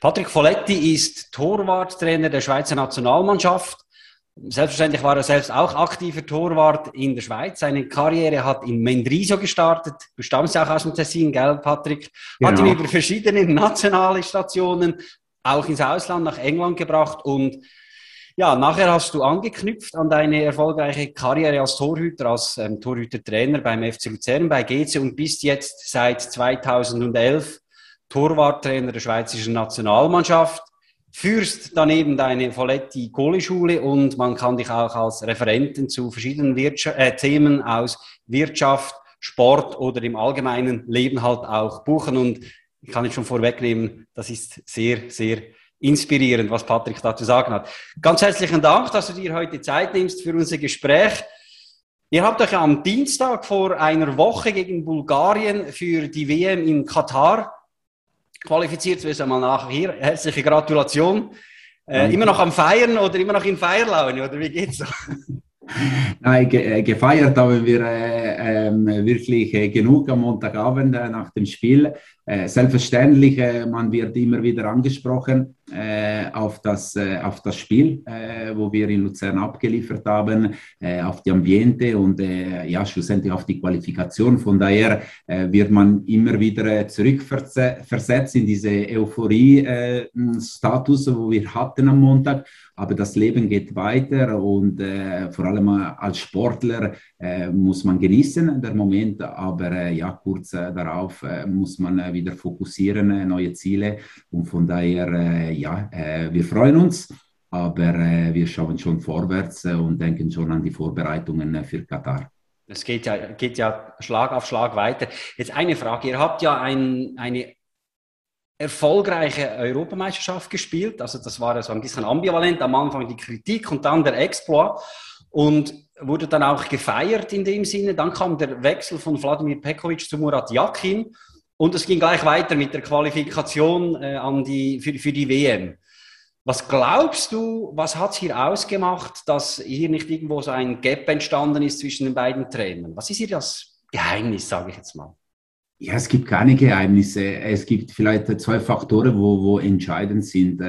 Patrick Folletti ist Torwarttrainer der Schweizer Nationalmannschaft. Selbstverständlich war er selbst auch aktiver Torwart in der Schweiz. Seine Karriere hat in Mendrisio gestartet. Du stammst ja auch aus dem Tessin, gell, Patrick? Genau. Hat ihn über verschiedene nationale Stationen auch ins Ausland, nach England gebracht und ja, nachher hast du angeknüpft an deine erfolgreiche Karriere als Torhüter, als ähm, Torhütertrainer beim FC Luzern, bei GC und bist jetzt seit 2011 Torwarttrainer der schweizerischen Nationalmannschaft führst daneben deine Folletti Kohleschule und man kann dich auch als Referenten zu verschiedenen Wirtschaft, äh, Themen aus Wirtschaft, Sport oder im allgemeinen Leben halt auch buchen. Und ich kann jetzt schon vorwegnehmen, das ist sehr, sehr inspirierend, was Patrick da zu sagen hat. Ganz herzlichen Dank, dass du dir heute Zeit nimmst für unser Gespräch. Ihr habt euch am Dienstag vor einer Woche gegen Bulgarien für die WM in Katar qualifiziert. Wir sind mal nach hier. Herzliche Gratulation. Äh, immer noch am Feiern oder immer noch in Feierlaune oder wie geht's? Nein, ge äh, gefeiert haben wir äh, äh, wirklich genug am Montagabend äh, nach dem Spiel. Äh, selbstverständlich, man wird immer wieder angesprochen auf, das, auf das Spiel, wo wir in Luzern abgeliefert haben, auf die Ambiente und ja, schlussendlich auf die Qualifikation. Von daher wird man immer wieder zurückversetzt in diese Euphorie-Status, wo wir hatten am Montag. Aber das Leben geht weiter und vor allem als Sportler äh, muss man genießen, der Moment, aber äh, ja, kurz äh, darauf muss man wieder fokussieren, neue Ziele und von daher, ja, wir freuen uns. Aber wir schauen schon vorwärts und denken schon an die Vorbereitungen für Katar. Es geht ja, geht ja Schlag auf Schlag weiter. Jetzt eine Frage. Ihr habt ja ein, eine erfolgreiche Europameisterschaft gespielt. Also das war so ein bisschen ambivalent. Am Anfang die Kritik und dann der Exploit und wurde dann auch gefeiert in dem Sinne. Dann kam der Wechsel von Wladimir Pekovic zu Murat Yakin und es ging gleich weiter mit der Qualifikation äh, an die, für, für die WM. Was glaubst du, was hat es hier ausgemacht, dass hier nicht irgendwo so ein Gap entstanden ist zwischen den beiden Trainern? Was ist hier das Geheimnis, sage ich jetzt mal? Ja, es gibt keine Geheimnisse. Es gibt vielleicht zwei Faktoren, wo, wo entscheidend sind.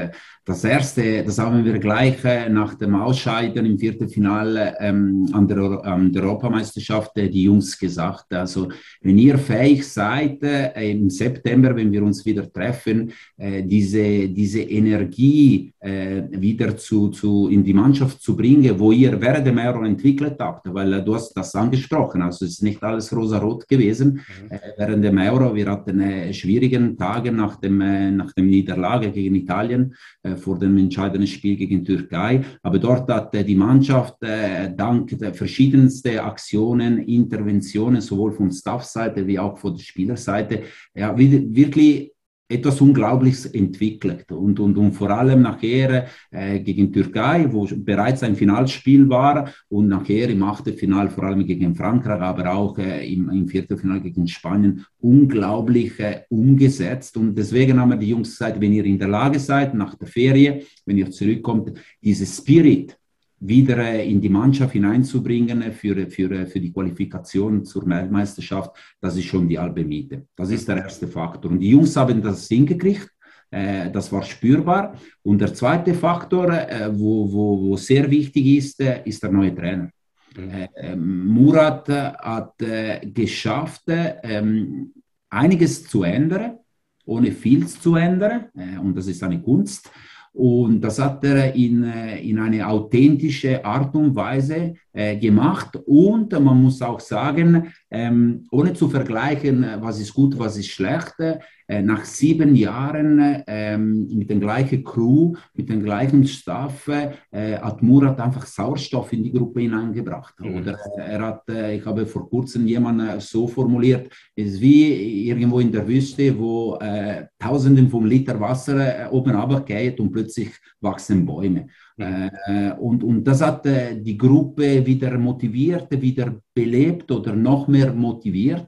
Das erste, das haben wir gleich äh, nach dem Ausscheiden im Viertelfinale ähm, an, der, an der Europameisterschaft äh, die Jungs gesagt. Also, wenn ihr fähig seid, äh, im September, wenn wir uns wieder treffen, äh, diese, diese Energie äh, wieder zu, zu, in die Mannschaft zu bringen, wo ihr während dem Euro entwickelt habt, weil äh, du hast das angesprochen. Also, es ist nicht alles rosa-rot gewesen mhm. während dem Euro. Wir hatten schwierigen Tage nach dem, nach dem Niederlage gegen Italien vor dem entscheidenden Spiel gegen Türkei. Aber dort hat die Mannschaft äh, dank der verschiedensten Aktionen, Interventionen, sowohl von Staffseite wie auch von der Spielerseite, ja, wirklich etwas Unglaubliches entwickelt. Und, und, und vor allem nachher äh, gegen Türkei, wo bereits ein Finalspiel war und nachher im Achtelfinal vor allem gegen Frankreich, aber auch äh, im, im Viertelfinal gegen Spanien unglaublich äh, umgesetzt. Und deswegen haben wir die Jungs gesagt, wenn ihr in der Lage seid, nach der Ferie, wenn ihr zurückkommt, dieses Spirit, wieder äh, in die Mannschaft hineinzubringen für, für, für die Qualifikation zur Weltmeisterschaft, das ist schon die halbe Miete. Das ist der erste Faktor. Und die Jungs haben das hingekriegt. Äh, das war spürbar. Und der zweite Faktor, äh, wo, wo, wo sehr wichtig ist, ist der neue Trainer. Mhm. Ähm, Murat hat geschafft, ähm, einiges zu ändern, ohne viel zu ändern. Und das ist eine Kunst. Und das hat er in, äh, in eine authentische Art und Weise gemacht. Und man muss auch sagen, ähm, ohne zu vergleichen, was ist gut, was ist schlecht, äh, nach sieben Jahren ähm, mit der gleichen Crew, mit dem gleichen Staff, äh, hat Murat einfach Sauerstoff in die Gruppe hineingebracht. Mhm. Oder er hat, äh, ich habe vor kurzem jemanden so formuliert, es ist wie irgendwo in der Wüste, wo äh, Tausenden von Liter Wasser äh, oben runtergeht und plötzlich wachsen Bäume. Mhm. Äh, und, und das hat die Gruppe wieder motiviert, wieder belebt oder noch mehr motiviert.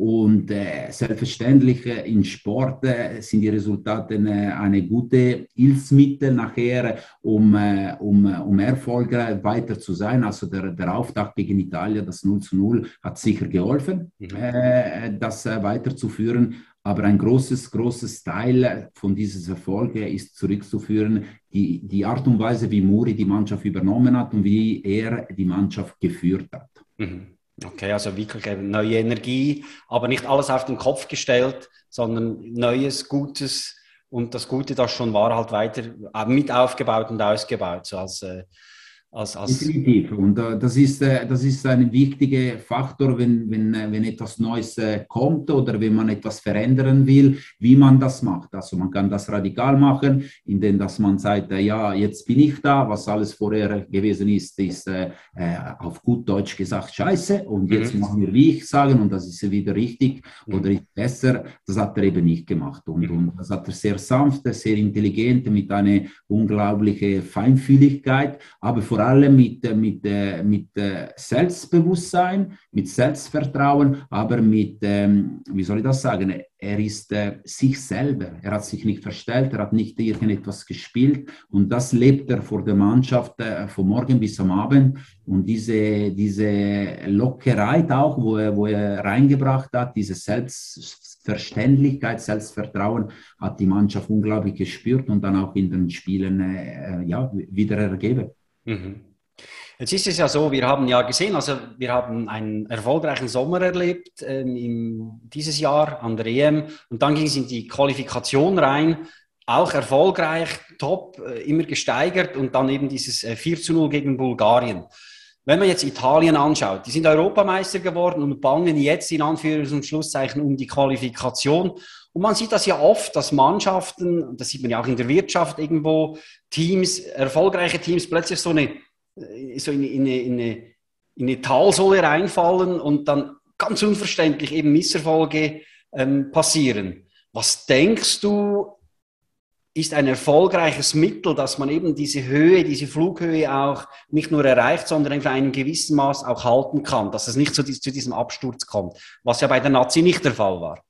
Und äh, selbstverständlich äh, im Sport äh, sind die Resultate eine, eine gute Hilfsmittel nachher, um, äh, um, um erfolgreich weiter zu sein. Also der, der Auftakt gegen Italien, das 0 zu 0, hat sicher geholfen, mhm. Äh, das äh, weiterzuführen. Aber ein großes, großes Teil von diesen Erfolgen ist zurückzuführen, die, die Art und Weise, wie Muri die Mannschaft übernommen hat und wie er die Mannschaft geführt hat. Mhm. Okay, also wirklich neue Energie, aber nicht alles auf den Kopf gestellt, sondern Neues, Gutes und das Gute, das schon war, halt weiter äh, mit aufgebaut und ausgebaut, so als äh, als, als Definitiv. Und äh, das, ist, äh, das ist ein wichtiger Faktor, wenn, wenn, äh, wenn etwas Neues äh, kommt oder wenn man etwas verändern will, wie man das macht. Also man kann das radikal machen, indem dass man sagt, äh, ja, jetzt bin ich da, was alles vorher gewesen ist, ist auf gut Deutsch gesagt scheiße und jetzt mhm. machen wir, wie ich sage, und das ist wieder richtig mhm. oder ist besser. Das hat er eben nicht gemacht. Und, mhm. und das hat er sehr sanft, sehr intelligent, mit einer unglaublichen Feinfühligkeit, aber vor vor allem mit, äh, mit, äh, mit äh, Selbstbewusstsein, mit Selbstvertrauen, aber mit, ähm, wie soll ich das sagen, er ist sich selber. Er hat sich nicht verstellt, er hat nicht irgendetwas gespielt und das lebt er vor der Mannschaft von morgen bis am Abend. Und diese, diese Lockerheit auch, wo er, wo er reingebracht hat, diese Selbstverständlichkeit, Selbstvertrauen, hat die Mannschaft unglaublich gespürt und dann auch in den Spielen äh, ja, wieder ergeben. Mhm. Jetzt ist es ja so, wir haben ja gesehen, also wir haben einen erfolgreichen Sommer erlebt äh, im, dieses Jahr an der EM und dann ging es in die Qualifikation rein, auch erfolgreich, top, äh, immer gesteigert und dann eben dieses äh, 4 zu 0 gegen Bulgarien. Wenn man jetzt Italien anschaut, die sind Europameister geworden und bangen jetzt in Anführungs- und Schlusszeichen um die Qualifikation. Und man sieht das ja oft, dass Mannschaften, das sieht man ja auch in der Wirtschaft irgendwo, Teams, erfolgreiche Teams plötzlich so, eine, so in, in, eine, in, eine, in eine Talsohle reinfallen und dann ganz unverständlich eben Misserfolge ähm, passieren. Was denkst du, ist ein erfolgreiches Mittel, dass man eben diese Höhe, diese Flughöhe auch nicht nur erreicht, sondern in einem gewissen Maß auch halten kann, dass es nicht zu, zu diesem Absturz kommt, was ja bei der Nazi nicht der Fall war.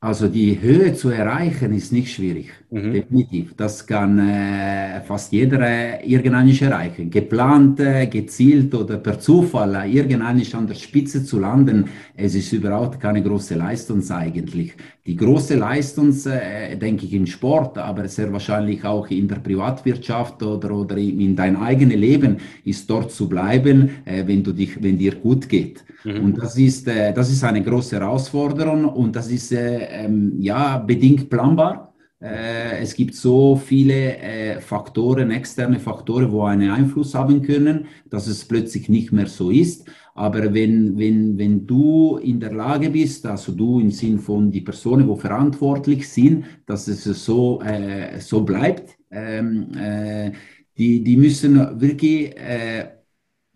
Also die Höhe zu erreichen ist nicht schwierig, mhm. definitiv. Das kann äh, fast jeder äh, irgendwann erreichen. Geplant, äh, gezielt oder per Zufall äh, irgendwann an der Spitze zu landen, es ist überhaupt keine große Leistung eigentlich. Die große Leistung, äh, denke ich, im Sport, aber sehr wahrscheinlich auch in der Privatwirtschaft oder, oder in dein eigenes Leben, ist dort zu bleiben, äh, wenn, du dich, wenn dir gut geht. Mhm. Und das ist, äh, das ist eine große Herausforderung und das ist äh, ähm, ja bedingt planbar. Äh, es gibt so viele äh, Faktoren, externe Faktoren, wo einen Einfluss haben können, dass es plötzlich nicht mehr so ist. Aber wenn, wenn, wenn du in der Lage bist, also du im Sinn von die Personen, wo verantwortlich sind, dass es so, äh, so bleibt, ähm, äh, die, die müssen wirklich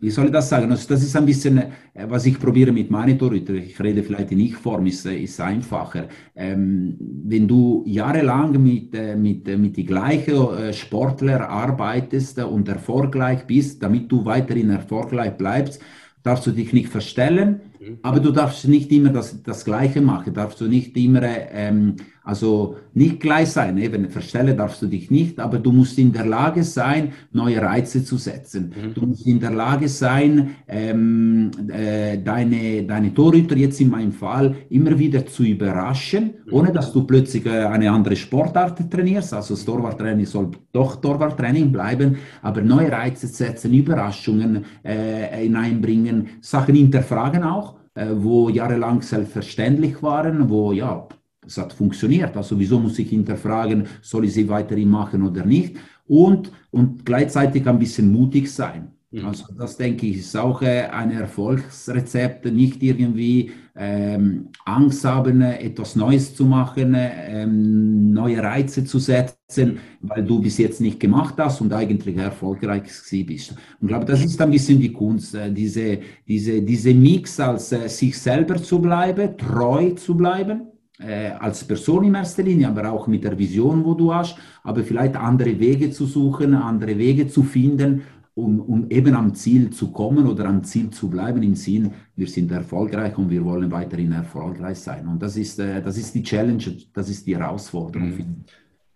wie soll ich das sagen? Also das ist ein bisschen, äh, was ich probiere mit Torhüter. Ich rede vielleicht in Ich-Form, ist, äh, ist einfacher. Ähm, wenn du jahrelang mit, äh, mit, mit die gleichen Sportler arbeitest und erfolgreich bist, damit du weiterhin erfolgreich bleibst, darfst du dich nicht verstellen, mhm. aber du darfst nicht immer das, das Gleiche machen, darfst du nicht immer ähm, also nicht gleich sein, eben verstellen darfst du dich nicht, aber du musst in der Lage sein, neue Reize zu setzen. Mhm. Du musst in der Lage sein, ähm, äh, deine, deine Torhüter jetzt in meinem Fall immer wieder zu überraschen, mhm. ohne dass du plötzlich äh, eine andere Sportart trainierst. Also das Torwarttraining soll doch Torwarttraining bleiben, aber neue Reize setzen, Überraschungen äh, hineinbringen, Sachen hinterfragen auch, äh, wo jahrelang selbstverständlich waren, wo ja es hat funktioniert. Also wieso muss ich hinterfragen, soll ich sie weiterhin machen oder nicht? Und, und gleichzeitig ein bisschen mutig sein. Mhm. Also das denke ich ist auch äh, ein Erfolgsrezept, nicht irgendwie ähm, Angst haben, etwas Neues zu machen, ähm, neue Reize zu setzen, weil du bis jetzt nicht gemacht hast und eigentlich erfolgreich bist. Und ich glaube, das ist ein bisschen die Kunst, äh, diese, diese, diese Mix als äh, sich selber zu bleiben, treu zu bleiben äh, als Person in erster Linie, aber auch mit der Vision, wo du hast, aber vielleicht andere Wege zu suchen, andere Wege zu finden, um, um eben am Ziel zu kommen oder am Ziel zu bleiben, im Sinn, wir sind erfolgreich und wir wollen weiterhin erfolgreich sein. Und das ist, äh, das ist die Challenge, das ist die Herausforderung. Mhm.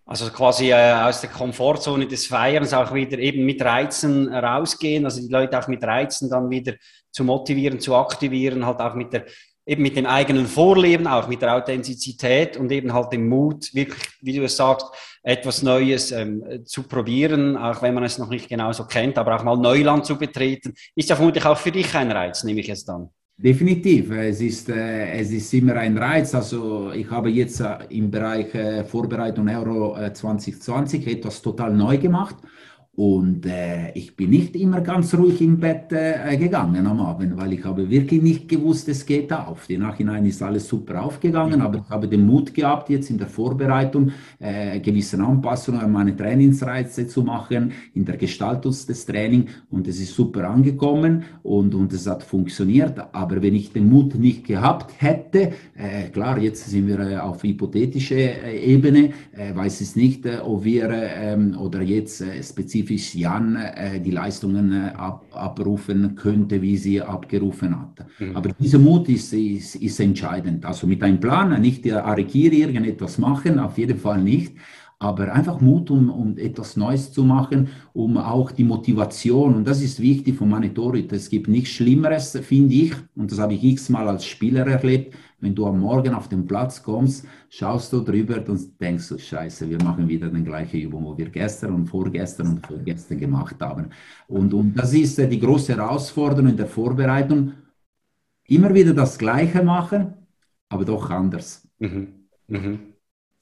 Also quasi äh, aus der Komfortzone des Feierns auch wieder eben mit Reizen rausgehen, also die Leute auch mit Reizen dann wieder zu motivieren, zu aktivieren, halt auch mit der eben mit dem eigenen Vorleben, auch mit der Authentizität und eben halt dem Mut, wirklich, wie du es sagst, etwas Neues ähm, zu probieren, auch wenn man es noch nicht genauso kennt, aber auch mal Neuland zu betreten, ist ja vermutlich auch für dich ein Reiz, nehme ich jetzt dann. Definitiv, es ist, äh, es ist immer ein Reiz. Also ich habe jetzt äh, im Bereich äh, Vorbereitung Euro 2020 äh, etwas total neu gemacht und äh, ich bin nicht immer ganz ruhig im Bett äh, gegangen am Abend, weil ich habe wirklich nicht gewusst, es geht auf. Im Nachhinein ist alles super aufgegangen, aber ich habe den Mut gehabt, jetzt in der Vorbereitung äh, gewisse Anpassungen an meine Trainingsreize zu machen, in der Gestaltung des Trainings und es ist super angekommen und, und es hat funktioniert. Aber wenn ich den Mut nicht gehabt hätte, äh, klar, jetzt sind wir äh, auf hypothetische äh, Ebene, weiß es nicht, ob wir ähm, oder jetzt spezifisch spezifisch Jan äh, die Leistungen äh, ab, abrufen könnte, wie sie abgerufen hat. Mhm. Aber dieser Mut ist, ist, ist, entscheidend. Also mit einem Plan, nicht der Arikiri irgendetwas machen, auf jeden Fall nicht. Aber einfach Mut, um, um etwas Neues zu machen, um auch die Motivation, und das ist wichtig von Manitorit. Es gibt nichts Schlimmeres, finde ich, und das habe ich x-mal als Spieler erlebt, wenn du am Morgen auf den Platz kommst, schaust du drüber und denkst so, scheiße, wir machen wieder die gleiche Übung, wo wir gestern und vorgestern und vorgestern gemacht haben. Und, und das ist äh, die große Herausforderung in der Vorbereitung. Immer wieder das Gleiche machen, aber doch anders. Mhm. Mhm.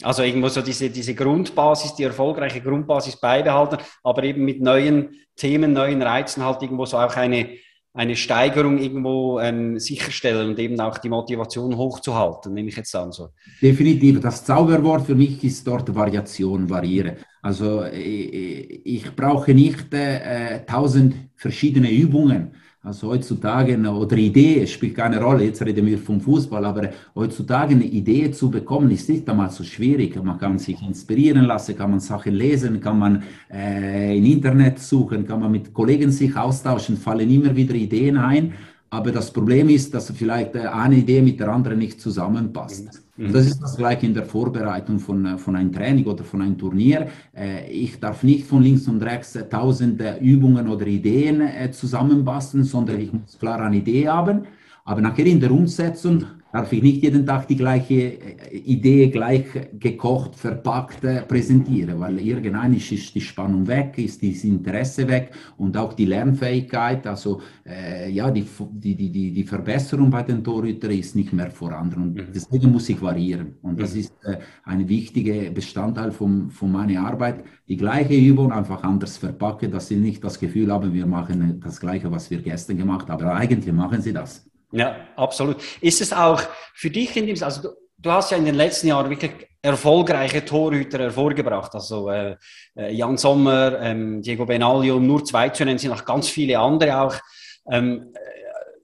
Also irgendwo so diese, diese Grundbasis, die erfolgreiche Grundbasis beibehalten, aber eben mit neuen Themen, neuen Reizen halt irgendwo so auch eine, eine Steigerung irgendwo ähm, sicherstellen und eben auch die Motivation hochzuhalten, nehme ich jetzt an. So. Definitiv. Das Zauberwort für mich ist dort Variation, variiere. Also äh, äh, ich brauche nicht äh, tausend verschiedene Übungen also heutzutage, oder Idee spielt keine Rolle, jetzt reden wir vom Fußball, aber heutzutage eine Idee zu bekommen, ist nicht einmal so schwierig. Man kann sich inspirieren lassen, kann man Sachen lesen, kann man äh, im Internet suchen, kann man mit Kollegen sich austauschen, fallen immer wieder Ideen ein. Aber das Problem ist, dass vielleicht äh, eine Idee mit der anderen nicht zusammenpasst. Mhm. Das ist das gleiche in der Vorbereitung von, äh, von einem Training oder von einem Turnier. Äh, ich darf nicht von links und rechts tausende Übungen oder Ideen zusammenbasteln, sondern ich muss klar eine Idee haben. Aber nachher in der Umsetzung darf ich nicht jeden Tag die gleiche äh, Idee gleich gekocht, verpackt äh, präsentieren, weil irgendwann ist, ist die Spannung weg, ist das Interesse weg und auch die Lernfähigkeit, also äh, ja, die, die, die, die Verbesserung bei den Torhütern ist nicht mehr vorhanden und mhm. deswegen muss ich variieren und das mhm. ist äh, ein wichtiger Bestandteil von, von meiner Arbeit, die gleiche Übung einfach anders verpacken, dass sie nicht das Gefühl haben, wir machen das Gleiche, was wir gestern gemacht haben, aber eigentlich machen sie das. Ja, absolut. Ist es auch für dich in dem, also du, du hast ja in den letzten Jahren wirklich erfolgreiche Torhüter hervorgebracht. Also äh, äh, Jan Sommer, ähm, Diego Benaglio, nur zwei zu nennen, sind noch ganz viele andere auch. Ähm, äh,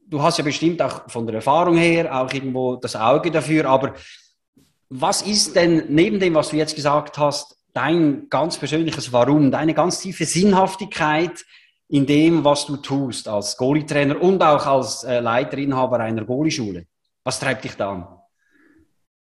du hast ja bestimmt auch von der Erfahrung her auch irgendwo das Auge dafür, aber was ist denn neben dem, was du jetzt gesagt hast, dein ganz persönliches Warum, deine ganz tiefe Sinnhaftigkeit in dem, was du tust als Goalie-Trainer und auch als äh, Leiterinhaber einer Goalie-Schule? Was treibt dich da an?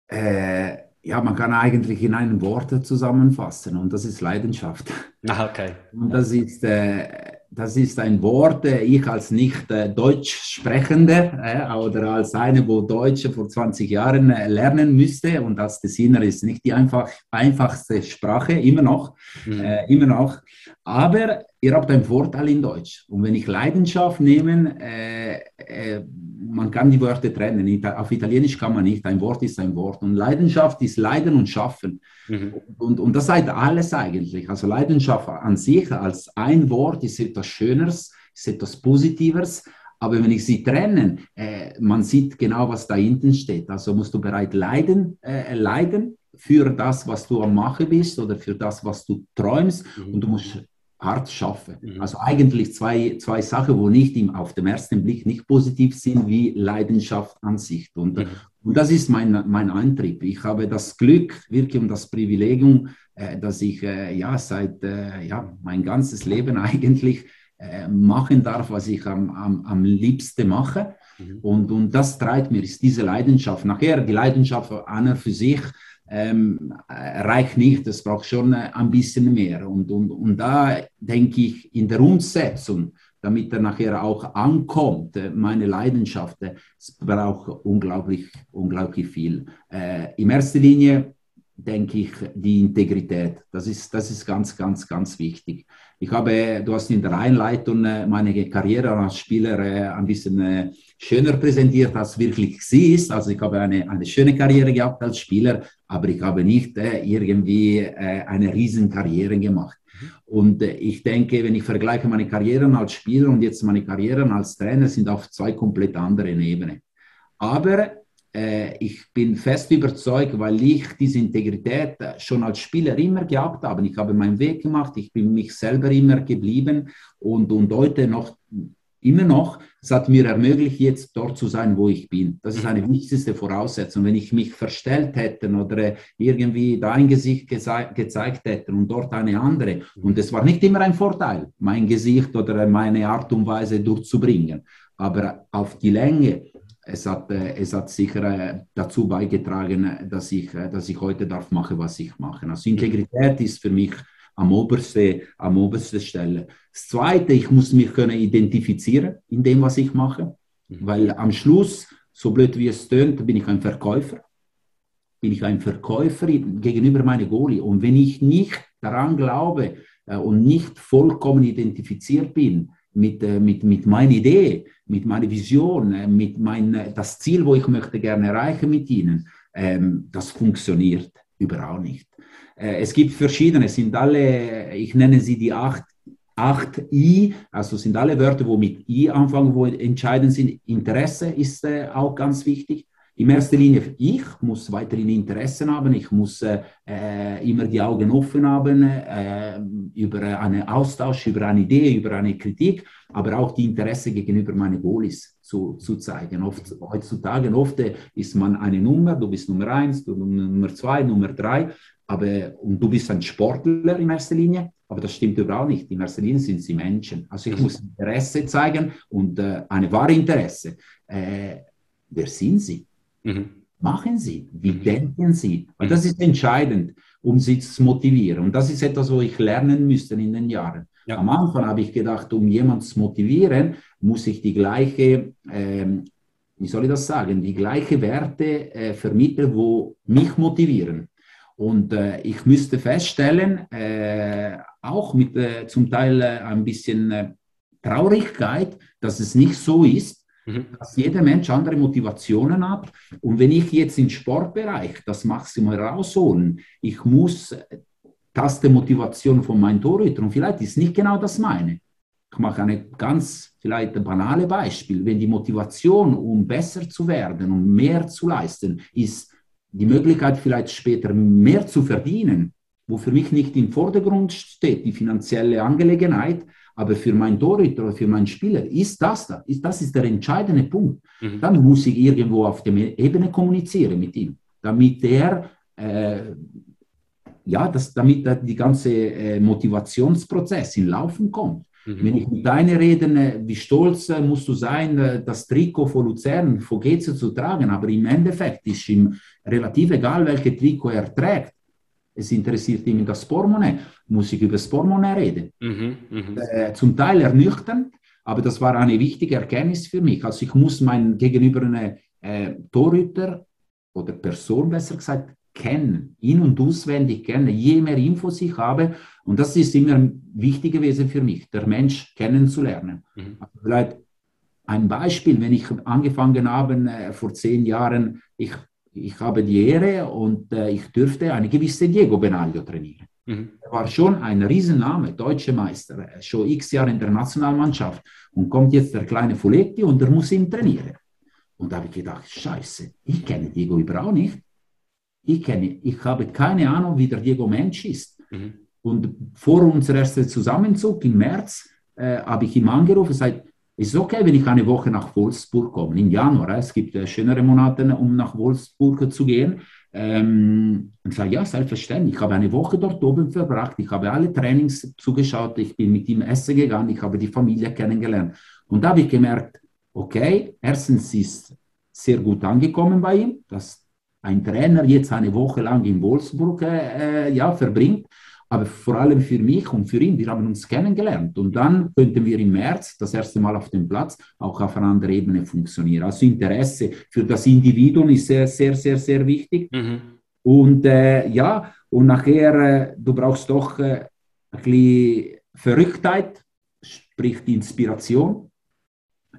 Äh, ja, man kann eigentlich in einem Wort zusammenfassen und das ist Leidenschaft. Ah, okay. Und das ist, äh, das ist ein Wort, äh, ich als nicht äh, Deutsch sprechender äh, oder als eine, wo Deutsche vor 20 Jahren äh, lernen müsste und als Designer ist nicht die einfach, einfachste Sprache, immer noch, mhm. Äh, immer noch. Aber ihr habt einen Vorteil in Deutsch. Und wenn ich Leidenschaft nehme, äh, äh, man kann die Wörter trennen. Auf Italienisch kann man nicht. Ein Wort ist ein Wort. Und Leidenschaft ist Leiden und Schaffen. Mhm. Und, und das sagt alles eigentlich. Also Leidenschaft an sich als ein Wort ist etwas Schöneres, ist etwas Positives. Aber wenn ich sie trenne, äh, man sieht genau, was da hinten steht. Also musst du bereit leiden, äh, leiden für das, was du am Machen bist oder für das, was du träumst. Mhm. Und du musst hart schaffen. Mhm. Also eigentlich zwei, zwei Sachen, wo nicht im, auf dem ersten Blick nicht positiv sind, wie Leidenschaft an sich. Und, mhm. und das ist mein, mein Antrieb. Ich habe das Glück, wirklich und das Privilegium, äh, dass ich äh, ja seit äh, ja, mein ganzes Leben eigentlich äh, machen darf, was ich am, am, am liebsten mache. Mhm. Und, und das treibt mir, ist diese Leidenschaft. Nachher die Leidenschaft einer für sich, ähm, reicht nicht, es braucht schon äh, ein bisschen mehr. Und, und, und da denke ich, in der Umsetzung damit er nachher auch ankommt, äh, meine Leidenschaft, äh, es braucht unglaublich, unglaublich viel. Äh, in erster Linie denke ich, die Integrität. Das ist, das ist ganz, ganz, ganz wichtig. Ich habe, du hast in der Einleitung äh, meine Karriere als Spieler äh, ein bisschen äh, schöner präsentiert, als wirklich sie ist. Also ich habe eine, eine schöne Karriere gehabt als Spieler, aber ich habe nicht irgendwie eine riesen Karriere gemacht. Und ich denke, wenn ich vergleiche meine Karrieren als Spieler und jetzt meine Karrieren als Trainer, sind auf zwei komplett anderen Ebenen. Aber äh, ich bin fest überzeugt, weil ich diese Integrität schon als Spieler immer gehabt habe. Ich habe meinen Weg gemacht, ich bin mich selber immer geblieben und, und heute noch immer noch, es hat mir ermöglicht, jetzt dort zu sein, wo ich bin. Das ist eine wichtigste Voraussetzung. Wenn ich mich verstellt hätte oder irgendwie da ein Gesicht gezeigt hätte und dort eine andere, und es war nicht immer ein Vorteil, mein Gesicht oder meine Art und Weise durchzubringen, aber auf die Länge es hat, äh, es hat sicher äh, dazu beigetragen, dass ich, äh, dass ich heute darf machen, was ich mache. Also Integrität ist für mich am obersten, am obersten Stelle. Das Zweite, ich muss mich können identifizieren in dem, was ich mache, mhm. weil am Schluss, so blöd wie es tönt, bin ich ein Verkäufer. Bin ich ein Verkäufer gegenüber meinem Goalie. Und wenn ich nicht daran glaube und nicht vollkommen identifiziert bin, mit, äh, mit, mit meiner Idee, mit meiner Vision, äh, mit mein, äh, das Ziel, wo ich möchte gerne erreichen mit Ihnen, ähm, das funktioniert überhaupt nicht. Äh, es gibt verschiedene, sind alle, ich nenne sie die acht, acht I, also sind alle Wörter, wo mit I anfangen, wo entscheidend sind. Interesse ist äh, auch ganz wichtig. In erster Linie ich muss weiterhin Interessen haben, ich muss äh, äh, immer die Augen offen haben äh, über einen Austausch, über eine Idee, über eine Kritik, aber auch die Interesse gegenüber meinen Goalies zu, zu zeigen. Oft, heutzutage oft ist man eine Nummer, du bist Nummer eins, du Nummer zwei, Nummer drei, aber und du bist ein Sportler in erster Linie, aber das stimmt überhaupt nicht. In erster Linie sind sie Menschen. Also ich mhm. muss Interesse zeigen und äh, eine wahre Interesse. Äh, wer sind sie? Mhm. Machen Sie, wie mhm. denken Sie? Weil das ist entscheidend, um Sie zu motivieren. Und das ist etwas, wo ich lernen müsste in den Jahren. Ja. Am Anfang habe ich gedacht, um jemanden zu motivieren, muss ich die gleiche, ähm, wie soll ich das sagen, die gleiche Werte äh, vermitteln, wo mich motivieren. Und äh, ich müsste feststellen, äh, auch mit äh, zum Teil äh, ein bisschen äh, Traurigkeit, dass es nicht so ist, Mhm. dass jeder Mensch andere Motivationen hat. Und wenn ich jetzt im Sportbereich das Maximum rausholen, ich muss das die Motivation von meinem Torhüter und vielleicht ist nicht genau das meine. Ich mache ein ganz vielleicht ein banales Beispiel. Wenn die Motivation, um besser zu werden, um mehr zu leisten, ist die Möglichkeit vielleicht später mehr zu verdienen, wo für mich nicht im Vordergrund steht, die finanzielle Angelegenheit, aber für meinen Torhüter oder für meinen Spieler ist das da, ist, das ist der entscheidende Punkt. Mhm. Dann muss ich irgendwo auf der Ebene kommunizieren mit ihm, damit er, äh, ja, das, damit die ganze äh, Motivationsprozess in Laufen kommt. Mhm. Wenn ich mit deiner rede, äh, wie stolz äh, musst du sein, äh, das Trikot von Luzern, von GC zu tragen, aber im Endeffekt ist ihm relativ egal, welches Trikot er trägt es interessiert ihn das Portemonnaie, muss ich über das Portemonnaie reden. Mhm, mh. äh, zum Teil ernüchternd, aber das war eine wichtige Erkenntnis für mich. Also ich muss meinen gegenüber einen äh, Torhüter oder Person besser gesagt kennen, ihn und auswendig kennen, je mehr Infos ich habe. Und das ist immer wichtig gewesen für mich, der Mensch kennenzulernen. Mhm. Also vielleicht ein Beispiel, wenn ich angefangen habe äh, vor zehn Jahren, ich ich habe die Ehre und äh, ich dürfte eine gewisse Diego Benaglio trainieren. Mhm. Er war schon ein Riesenname, deutscher Meister, schon x Jahre in der Nationalmannschaft und kommt jetzt der kleine Folletti und er muss ihn trainieren. Und da habe ich gedacht, scheiße, ich kenne Diego überhaupt nicht. Ich, kenne, ich habe keine Ahnung, wie der Diego Mensch ist. Mhm. Und vor unserem ersten Zusammenzug im März äh, habe ich ihm angerufen und gesagt, es ist okay, wenn ich eine Woche nach Wolfsburg komme, im Januar. Es gibt äh, schönere Monate, um nach Wolfsburg zu gehen. Ähm, und sage, ja, selbstverständlich. Ich habe eine Woche dort oben verbracht. Ich habe alle Trainings zugeschaut. Ich bin mit ihm essen gegangen. Ich habe die Familie kennengelernt. Und da habe ich gemerkt, okay, erstens ist sehr gut angekommen bei ihm, dass ein Trainer jetzt eine Woche lang in Wolfsburg äh, ja, verbringt. aber vor allem für mich und für ihn, wir haben uns kennengelernt. Und dann könnten wir im März das erste Mal auf dem Platz auch auf einer anderen Ebene funktionieren. Also Interesse für das Individuum ist sehr, sehr, sehr, sehr wichtig. Mhm. Und äh, ja, und nachher, äh, du brauchst doch äh, ein bisschen Verrücktheit, sprich Inspiration.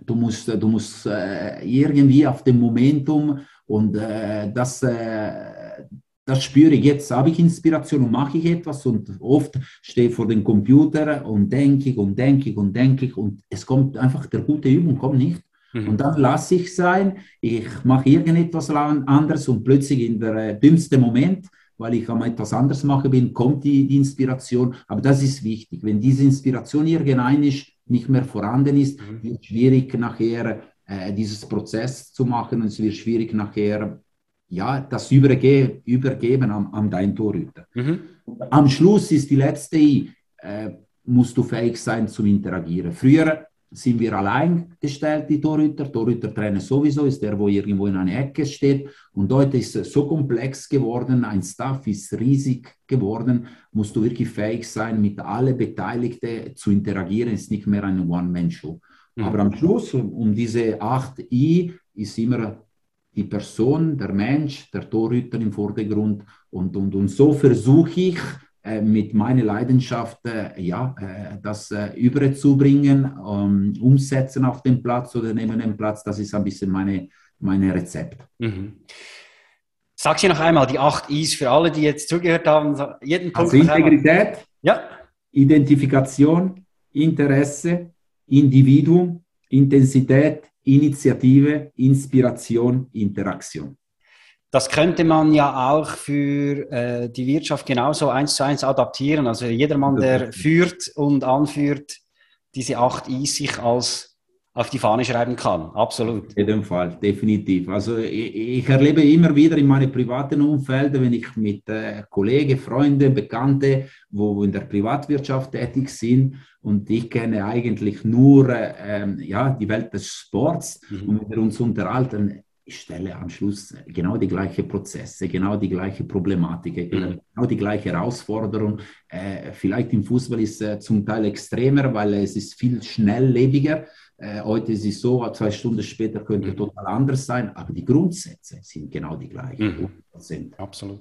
Du musst, du musst äh, irgendwie auf dem Momentum und äh, das, äh, das spüre ich jetzt. Habe ich Inspiration und mache ich etwas und oft stehe ich vor dem Computer und denke ich und denke ich und denke ich und es kommt einfach, der gute Übung kommt nicht. Mhm. Und dann lasse ich sein, ich mache irgendetwas anderes und plötzlich in der äh, dümmsten Moment weil ich am etwas anderes mache bin, kommt die, die, Inspiration. Aber das ist wichtig. Wenn diese Inspiration irgendein ist, nicht mehr vorhanden ist, mhm. wird es schwierig nachher äh, dieses Prozess zu machen und es wird schwierig nachher ja, das Überge Übergeben an, an deinen Torhüter. Mhm. Am Schluss ist die letzte I, äh, musst du fähig sein zum Interagieren. Früher sind wir allein gestellt, die Torhüter. Torhüter-Trainer sowieso ist der, wo irgendwo in einer Ecke steht. Und heute ist es so komplex geworden, ein Staff ist riesig geworden, musst du wirklich fähig sein, mit allen Beteiligten zu interagieren. Es ist nicht mehr eine One-Man-Show. Mhm. Aber am Schluss, um, um diese 8 I, ist immer die Person, der Mensch, der Torhüter im Vordergrund. Und, und, und so versuche ich, äh, mit meiner Leidenschaft äh, ja, äh, das überzubringen, ähm, umsetzen auf dem Platz oder neben dem Platz, das ist ein bisschen meine, meine Rezept. Mhm. Sag sie noch einmal die acht Is für alle, die jetzt zugehört haben. Jeden Punkt also Integrität, ja. Identifikation, Interesse, Individuum, Intensität, Initiative, Inspiration, Interaktion. Das könnte man ja auch für äh, die Wirtschaft genauso eins zu eins adaptieren. Also jedermann, der führt und anführt, diese acht Is sich als auf die Fahne schreiben kann. Absolut. In jedem Fall, definitiv. Also ich, ich erlebe immer wieder in meinen privaten Umfeldern, wenn ich mit äh, Kollegen, Freunden, Bekannten, wo in der Privatwirtschaft tätig sind, und ich kenne eigentlich nur äh, ja, die Welt des Sports. Mhm. Und wenn wir uns unterhalten, ich stelle am Schluss genau die gleichen Prozesse, genau die gleiche Problematik, mhm. genau die gleiche Herausforderung. Äh, vielleicht im Fußball ist es äh, zum Teil extremer, weil es ist viel schnelllebiger. Äh, heute ist es so, zwei Stunden später könnte mhm. total anders sein, aber die Grundsätze sind genau die gleichen. Mhm. Absolut.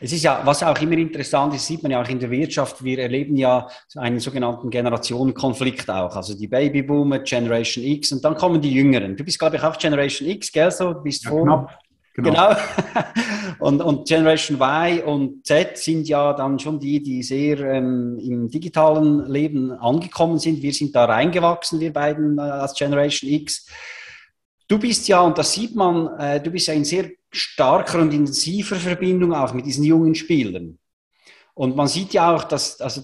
Es ist ja, was auch immer interessant ist, sieht man ja auch in der Wirtschaft, wir erleben ja einen sogenannten Generationenkonflikt auch. Also die Babyboomer, Generation X und dann kommen die Jüngeren. Du bist, glaube ich, auch Generation X, gell? So, bist ja, vor. Knapp. Genau. genau. und, und Generation Y und Z sind ja dann schon die, die sehr ähm, im digitalen Leben angekommen sind. Wir sind da reingewachsen, wir beiden äh, als Generation X. Du bist ja, und das sieht man, äh, du bist ja in sehr starker und intensiver Verbindung auch mit diesen jungen Spielern. Und man sieht ja auch, dass, also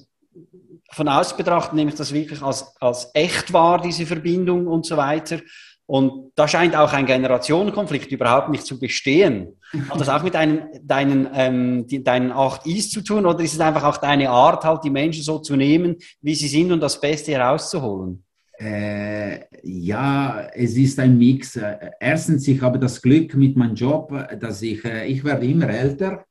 von außen betrachtet nehme ich das wirklich als, als echt wahr, diese Verbindung und so weiter. Und da scheint auch ein Generationenkonflikt überhaupt nicht zu bestehen. Hat das auch mit deinen, deinen, ähm, die, deinen acht Is zu tun oder ist es einfach auch deine Art, halt die Menschen so zu nehmen, wie sie sind und das Beste herauszuholen? Äh, ja, es ist ein Mix. Äh, erstens, ich habe das Glück mit meinem Job, dass ich, äh, ich werde immer älter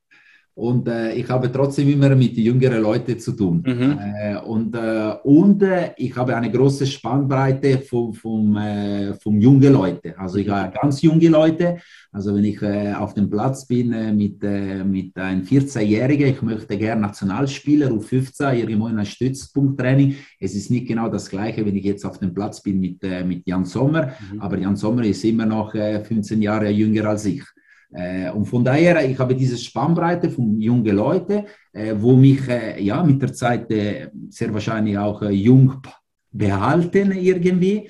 und äh, ich habe trotzdem immer mit jüngeren Leuten zu tun. Mhm. Äh, und äh, und äh, ich habe eine große Spannbreite vom, vom, äh, vom jungen Leuten. Also ich habe ganz junge Leute. Also wenn ich äh, auf dem Platz bin mit, mit einem 14-Jährigen, ich möchte gerne Nationalspieler auf 15, irgendwo in einem Stützpunkttraining. Es ist nicht genau das Gleiche, wenn ich jetzt auf dem Platz bin mit, mit Jan Sommer. Mhm. Aber Jan Sommer ist immer noch 15 Jahre jünger als ich. Äh, und von daher, ich habe diese Spannbreite von jungen Leuten, äh, wo mich äh, ja mit der Zeit sehr wahrscheinlich auch jung behalten irgendwie.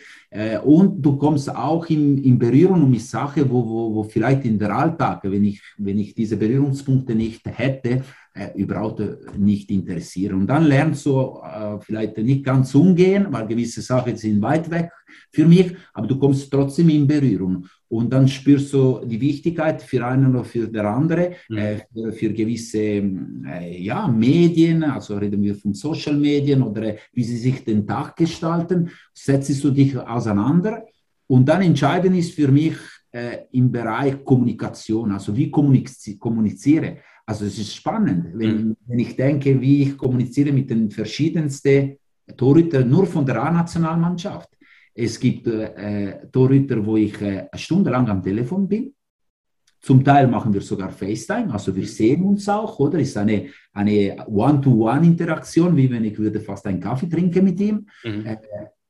und du kommst auch in, in Berührung mit Sachen, wo, wo, wo vielleicht in der Alltag, wenn ich, wenn ich diese Berührungspunkte nicht hätte, überhaupt nicht interessieren. Und dann lernst du vielleicht nicht ganz umgehen, weil gewisse Sachen sind weit weg für mich, aber du kommst trotzdem in Berührung. Und dann spürst du die Wichtigkeit für einen oder für der andere, mhm. äh, für, für, gewisse äh, ja, Medien, also reden wir von Social Medien oder äh, wie sie sich den Tag gestalten, setzt du dich auseinander. Und dann entscheidend ist für mich äh, im Bereich Kommunikation, also wie kommuniziere. Also es ist spannend, wenn, mhm. wenn ich denke, wie ich kommuniziere mit den verschiedensten Torhütern nur von der A-Nationalmannschaft. Es gibt äh, Torhüter, wo ich äh, eine Stunde lang am Telefon bin. Zum Teil machen wir sogar FaceTime, also wir sehen uns auch, oder? Ist eine, eine One-to-One-Interaktion, wie wenn ich würde fast einen Kaffee trinken mit ihm. Mhm. Äh,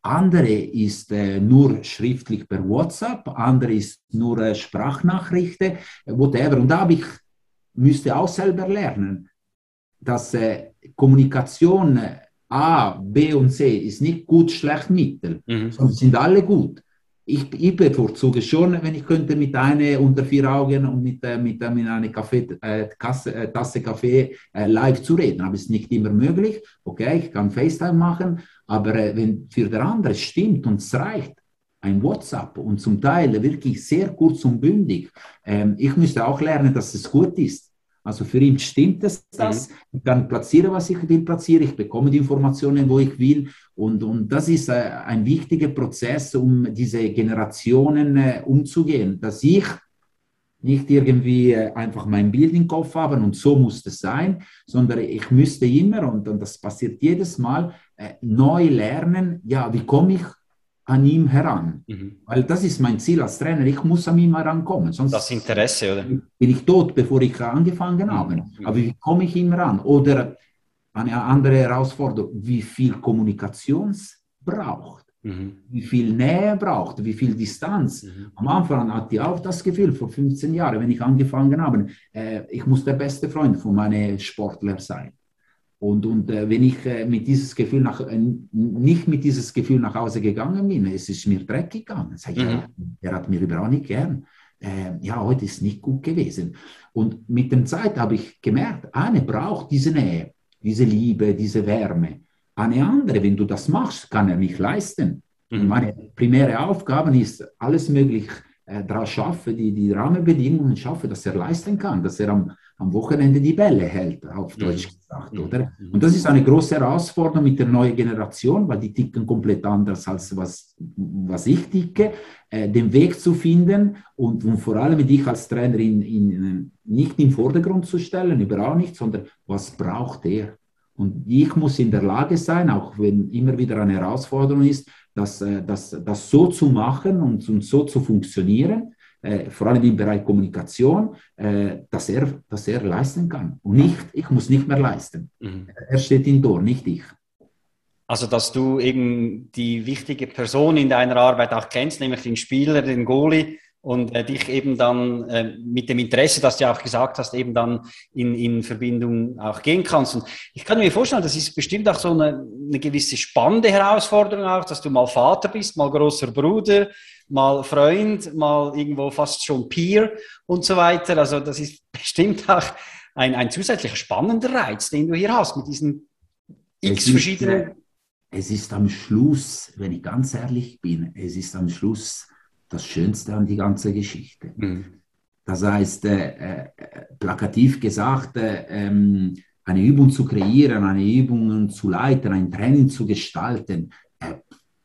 andere ist äh, nur schriftlich per WhatsApp, andere ist nur äh, Sprachnachrichten, whatever. Und da habe ich, müsste auch selber lernen, dass äh, Kommunikation äh, A, B und C ist nicht gut, schlecht, mittel, mhm. sondern sind alle gut. Ich, ich bevorzuge schon, wenn ich könnte, mit einer unter vier Augen und mit, äh, mit, äh, mit einer Kaffee, äh, Kasse, äh, Tasse Kaffee äh, live zu reden. Aber es ist nicht immer möglich. Okay, ich kann FaceTime machen, aber wenn für der andere stimmt und es reicht, ein WhatsApp und zum Teil wirklich sehr kurz und bündig. Ähm, ich müsste auch lernen, dass es gut ist. Also für ihn stimmt es das. Mhm. Ich kann platzieren, was ich will platzieren. Ich bekomme die Informationen, wo ich will. Und, und das ist äh, ein wichtiger Prozess, um diese Generationen äh, umzugehen. Dass ich nicht irgendwie äh, einfach mein Bild im Kopf habe und so muss es sein, sondern ich müsste immer, und, und das passiert jedes Mal, neu lernen, ja, wie komme ich an ihm heran. Mhm. Weil das ist mein Ziel als Trainer. Ich muss an ihm herankommen. Sonst das Interesse, oder? Bin ich tot, bevor ich angefangen habe. Mhm. Aber wie komme ich ihm ran? Oder eine andere Herausforderung, wie viel Kommunikation braucht. Mhm. Wie viel Nähe braucht, wie viel Distanz. Mhm. Am Anfang hatte ich auch das Gefühl, vor 15 Jahren, wenn ich angefangen habe, äh, ich muss der beste Freund von meinen Sportlern sein. Und, und äh, wenn ich äh, mit dieses Gefühl nach, äh, nicht mit dieses Gefühl nach Hause gegangen bin, es ist mir dreckig gegangen. Sag ich, mhm. ja, er hat mir überhaupt nicht gern. Äh, ja, heute ist nicht gut gewesen. Und mit der Zeit habe ich gemerkt, eine braucht diese Nähe, diese Liebe, diese Wärme. Eine andere, wenn du das machst, kann er nicht leisten. Mhm. Meine primäre Aufgabe ist, alles möglich äh, schaffe, die, die Rahmenbedingungen schaffe, dass er leisten kann, dass er am, am Wochenende die Bälle hält, auf mhm. Deutsch gesagt, mhm. oder? Mhm. Und das ist eine große Herausforderung mit der neuen Generation, weil die ticken komplett anders als was, was ich ticke, äh, den Weg zu finden und, und vor allem dich als Trainer in, in, nicht im Vordergrund zu stellen, überhaupt nicht, sondern was braucht er? Und ich muss in der Lage sein, auch wenn immer wieder eine Herausforderung ist, das, äh, das, das so zu machen und, und so zu funktionieren, äh, vor allem im Bereich Kommunikation, äh, dass, er, dass er leisten kann. Und nicht, ich muss nicht mehr leisten. Mhm. Er steht im Tor, nicht ich. Also, dass du eben die wichtige Person in deiner Arbeit auch kennst, nämlich den Spieler, den Goalie, und äh, dich eben dann äh, mit dem Interesse, das du ja auch gesagt hast, eben dann in, in Verbindung auch gehen kannst. Und ich kann mir vorstellen, das ist bestimmt auch so eine, eine gewisse spannende Herausforderung auch, dass du mal Vater bist, mal großer Bruder, mal Freund, mal irgendwo fast schon Peer und so weiter. Also das ist bestimmt auch ein, ein zusätzlicher spannender Reiz, den du hier hast mit diesen x verschiedenen. Es ist am Schluss, wenn ich ganz ehrlich bin, es ist am Schluss das Schönste an die ganze Geschichte. Mhm. Das heißt, äh, äh, plakativ gesagt, äh, ähm, eine Übung zu kreieren, eine Übung zu leiten, ein Training zu gestalten, äh,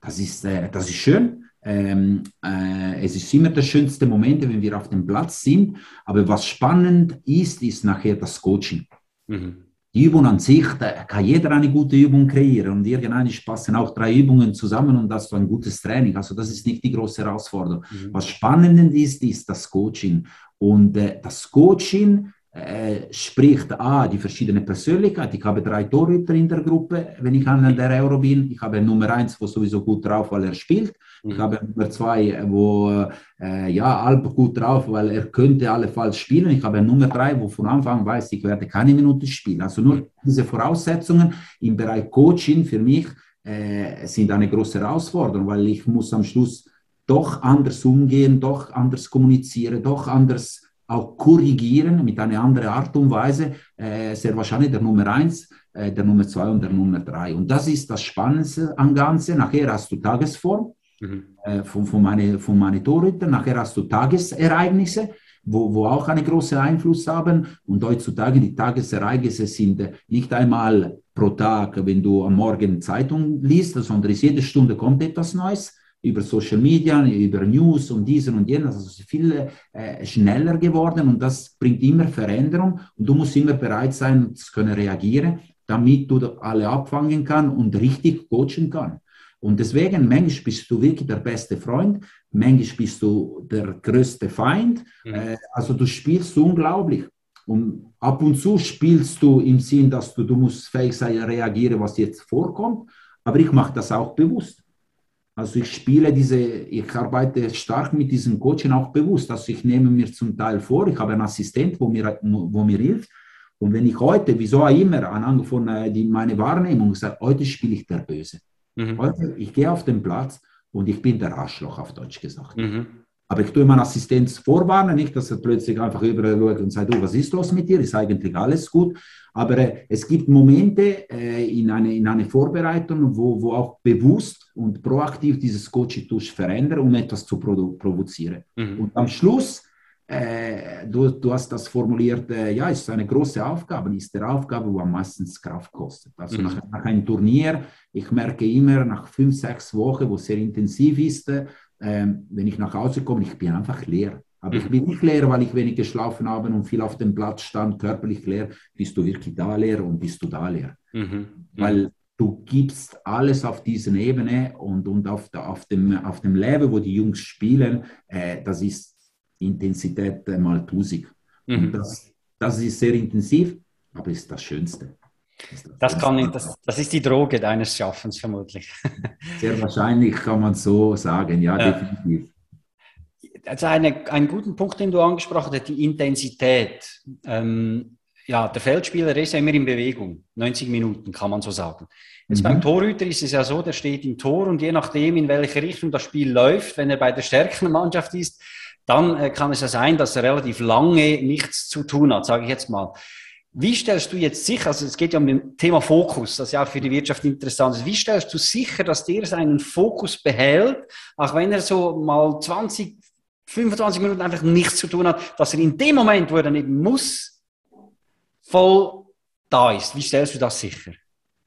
das, ist, das ist schön. Ähm, äh, es ist immer der schönste Moment, wenn wir auf dem Platz sind. Aber was spannend ist, ist nachher das Coaching. Mhm. Die Übung an sich, da kann jeder eine gute Übung kreieren und irgendwann passen auch drei Übungen zusammen und das ist ein gutes Training. Also das ist nicht die große Herausforderung. Mhm. Was spannend ist, ist das Coaching. Und äh, das Coaching äh, spricht A, die verschiedenen Persönlichkeiten. Ich habe drei Torhüter in der Gruppe, wenn ich an der Euro bin. Ich habe Nummer eins, wo sowieso gut drauf, weil er spielt. Ich mhm. habe Nummer zwei, wo äh, ja, halb gut drauf, weil er könnte alle falsch spielen. Ich habe Nummer drei, wo von Anfang weiß, ich werde keine Minute spielen. Also nur diese Voraussetzungen im Bereich Coaching für mich äh, sind eine große Herausforderung, weil ich muss am Schluss doch anders umgehen, doch anders kommunizieren, doch anders auch korrigieren mit einer anderen Art und Weise, äh, sehr wahrscheinlich der Nummer eins, äh, der Nummer zwei und der Nummer drei. Und das ist das Spannendste am Ganzen. Nachher hast du Tagesform mhm. äh, von, von meinen von meine Torhüter, nachher hast du Tagesereignisse, wo, wo auch einen großen Einfluss haben. Und heutzutage die Tagesereignisse sind nicht einmal pro Tag, wenn du am Morgen Zeitung liest, sondern jede Stunde kommt etwas Neues über Social Media, über News und diesen und jenen. Also es ist viel äh, schneller geworden und das bringt immer Veränderung und du musst immer bereit sein, zu können reagieren, damit du alle abfangen kann und richtig coachen kann. Und deswegen, manchmal bist du wirklich der beste Freund, manchmal bist du der größte Feind. Mhm. Äh, also du spielst unglaublich. Und ab und zu spielst du im Sinn, dass du, du musst fähig sein, reagieren, was jetzt vorkommt. Aber ich mache das auch bewusst. Also ich spiele diese, ich arbeite stark mit diesem Coaching auch bewusst. Also ich nehme mir zum Teil vor, ich habe einen Assistent, wo mir, wo mir hilft. Und wenn ich heute, wieso auch immer, anhand von äh, die, meine Wahrnehmung sage, heute spiele ich der Böse. Mhm. Heute, ich gehe auf den Platz und ich bin der Arschloch, auf Deutsch gesagt. Mhm. Aber ich tue meinen Assistenz vorwarnen, nicht, dass er plötzlich einfach überall schaut und sagt, du, was ist los mit dir? Ist eigentlich alles gut. Aber äh, es gibt Momente äh, in, eine, in eine Vorbereitung, wo, wo auch bewusst und proaktiv dieses Coaching verändern, um etwas zu provozieren. Mhm. Und am Schluss, äh, du, du hast das formuliert, äh, ja, ist eine große Aufgabe, ist der Aufgabe, wo am meisten Kraft kostet. Also mhm. nach, nach, einem Turnier, ich merke immer nach fünf, sechs Wochen, wo es sehr intensiv ist, äh, wenn ich nach Hause komme, ich bin einfach leer. Aber ich bin nicht leer, weil ich wenig geschlafen habe und viel auf dem Platz stand, körperlich leer. Bist du wirklich da leer und bist du da leer? Mhm. mhm. Weil du gibst alles auf dieser Ebene und, und auf, auf, dem, auf dem Level, wo die Jungs spielen, äh, das ist Intensität mal tusig. Mhm. das, das ist sehr intensiv, aber ist das Schönste. Ist das, das, kann ich, das, das ist die Droge deines Schaffens vermutlich. Sehr wahrscheinlich kann man so sagen, ja, ja. definitiv also eine, einen guten Punkt, den du angesprochen hast, die Intensität. Ähm, ja, der Feldspieler ist ja immer in Bewegung, 90 Minuten kann man so sagen. Jetzt mhm. beim Torhüter ist es ja so, der steht im Tor und je nachdem, in welche Richtung das Spiel läuft, wenn er bei der stärkeren Mannschaft ist, dann äh, kann es ja sein, dass er relativ lange nichts zu tun hat, sage ich jetzt mal. Wie stellst du jetzt sicher, also es geht ja um das Thema Fokus, das ja auch für die Wirtschaft interessant ist, wie stellst du sicher, dass der seinen Fokus behält, auch wenn er so mal 20, 25 Minuten einfach nichts zu tun hat, dass er in dem Moment, wo er dann eben muss, voll da ist. Wie stellst du das sicher?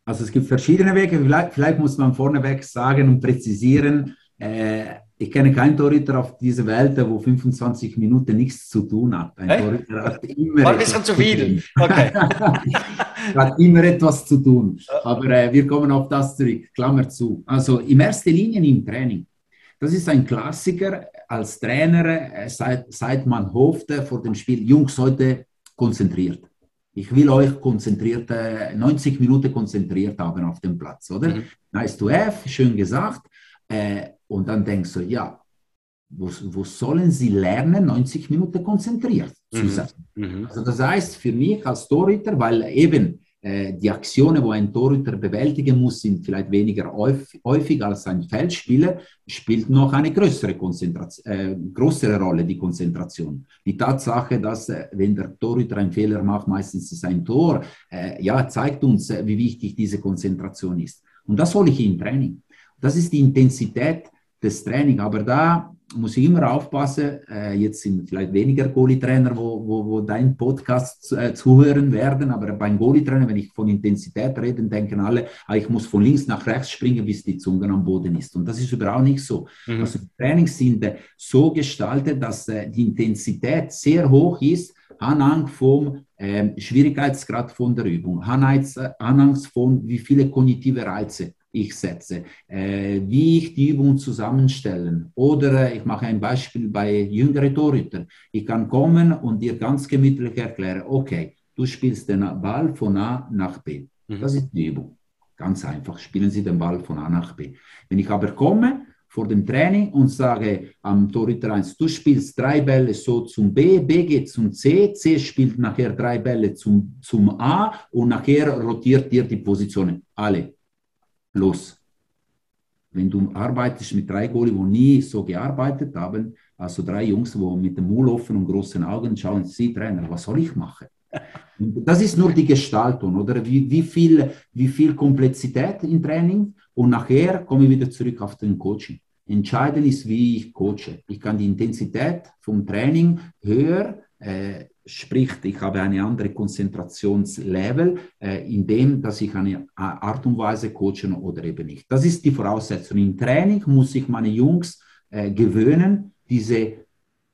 Also es gibt verschiedene Wege. Vielleicht, vielleicht muss man vorneweg sagen und präzisieren, äh, ich kenne keinen Torhüter auf dieser Welt, wo 25 Minuten nichts zu tun hat. Ein hey? Torhüter hat immer War ein bisschen zu viel. Okay. hat immer etwas zu tun. Aber äh, wir kommen auf das zurück. Klammer zu. Also in erster Linie im Training. Das ist ein Klassiker als Trainer, äh, seit, seit man hoffte vor dem Spiel, Jungs, heute konzentriert. Ich will euch konzentriert, 90 Minuten konzentriert haben auf dem Platz, oder? Mhm. Nice to have, schön gesagt. Äh, und dann denkst du, ja, wo, wo sollen sie lernen, 90 Minuten konzentriert zu mhm. sein? Mhm. Also das heißt für mich als Torhüter, weil eben äh, die Aktionen, wo ein Torhüter bewältigen muss, sind vielleicht weniger häufig als ein Feldspieler, spielt noch eine größere, Konzentration, äh, größere Rolle, die Konzentration. Die Tatsache, dass, äh, wenn der Torhüter einen Fehler macht, meistens ist ein Tor, äh, ja, zeigt uns, äh, wie wichtig diese Konzentration ist. Und das hole ich im Training. Das ist die Intensität des Trainings. Aber da muss ich immer aufpassen, äh, jetzt sind vielleicht weniger Goalie-Trainer, wo, wo, wo dein Podcast äh, zuhören werden, aber beim Goalie-Trainer, wenn ich von Intensität rede, denken alle, ah, ich muss von links nach rechts springen, bis die Zunge am Boden ist. Und das ist überhaupt nicht so. Mhm. Also die Trainings sind äh, so gestaltet, dass äh, die Intensität sehr hoch ist, anhand vom ähm, Schwierigkeitsgrad von der Übung, anhand von wie viele kognitive Reize ich setze, äh, wie ich die Übung zusammenstellen. Oder äh, ich mache ein Beispiel bei jüngeren Torhütern. Ich kann kommen und dir ganz gemütlich erklären, okay, du spielst den Ball von A nach B. Mhm. Das ist die Übung. Ganz einfach, spielen Sie den Ball von A nach B. Wenn ich aber komme vor dem Training und sage am Torhüter 1, du spielst drei Bälle so zum B, B geht zum C, C spielt nachher drei Bälle zum, zum A und nachher rotiert dir die Positionen. Alle los. Wenn du arbeitest mit drei Goalie, die nie so gearbeitet haben, also drei Jungs, die mit dem Mund offen und großen Augen schauen, sie Trainer, was soll ich machen? Das ist nur die Gestaltung, oder? Wie, wie, viel, wie viel Komplexität im Training und nachher komme ich wieder zurück auf den Coaching. Entscheidend ist, wie ich coache. Ich kann die Intensität vom Training höher äh, sprich, ich habe eine andere Konzentrationslevel, äh, in dem, dass ich eine Art und Weise coachen oder eben nicht. Das ist die Voraussetzung. Im Training muss ich meine Jungs äh, gewöhnen, diese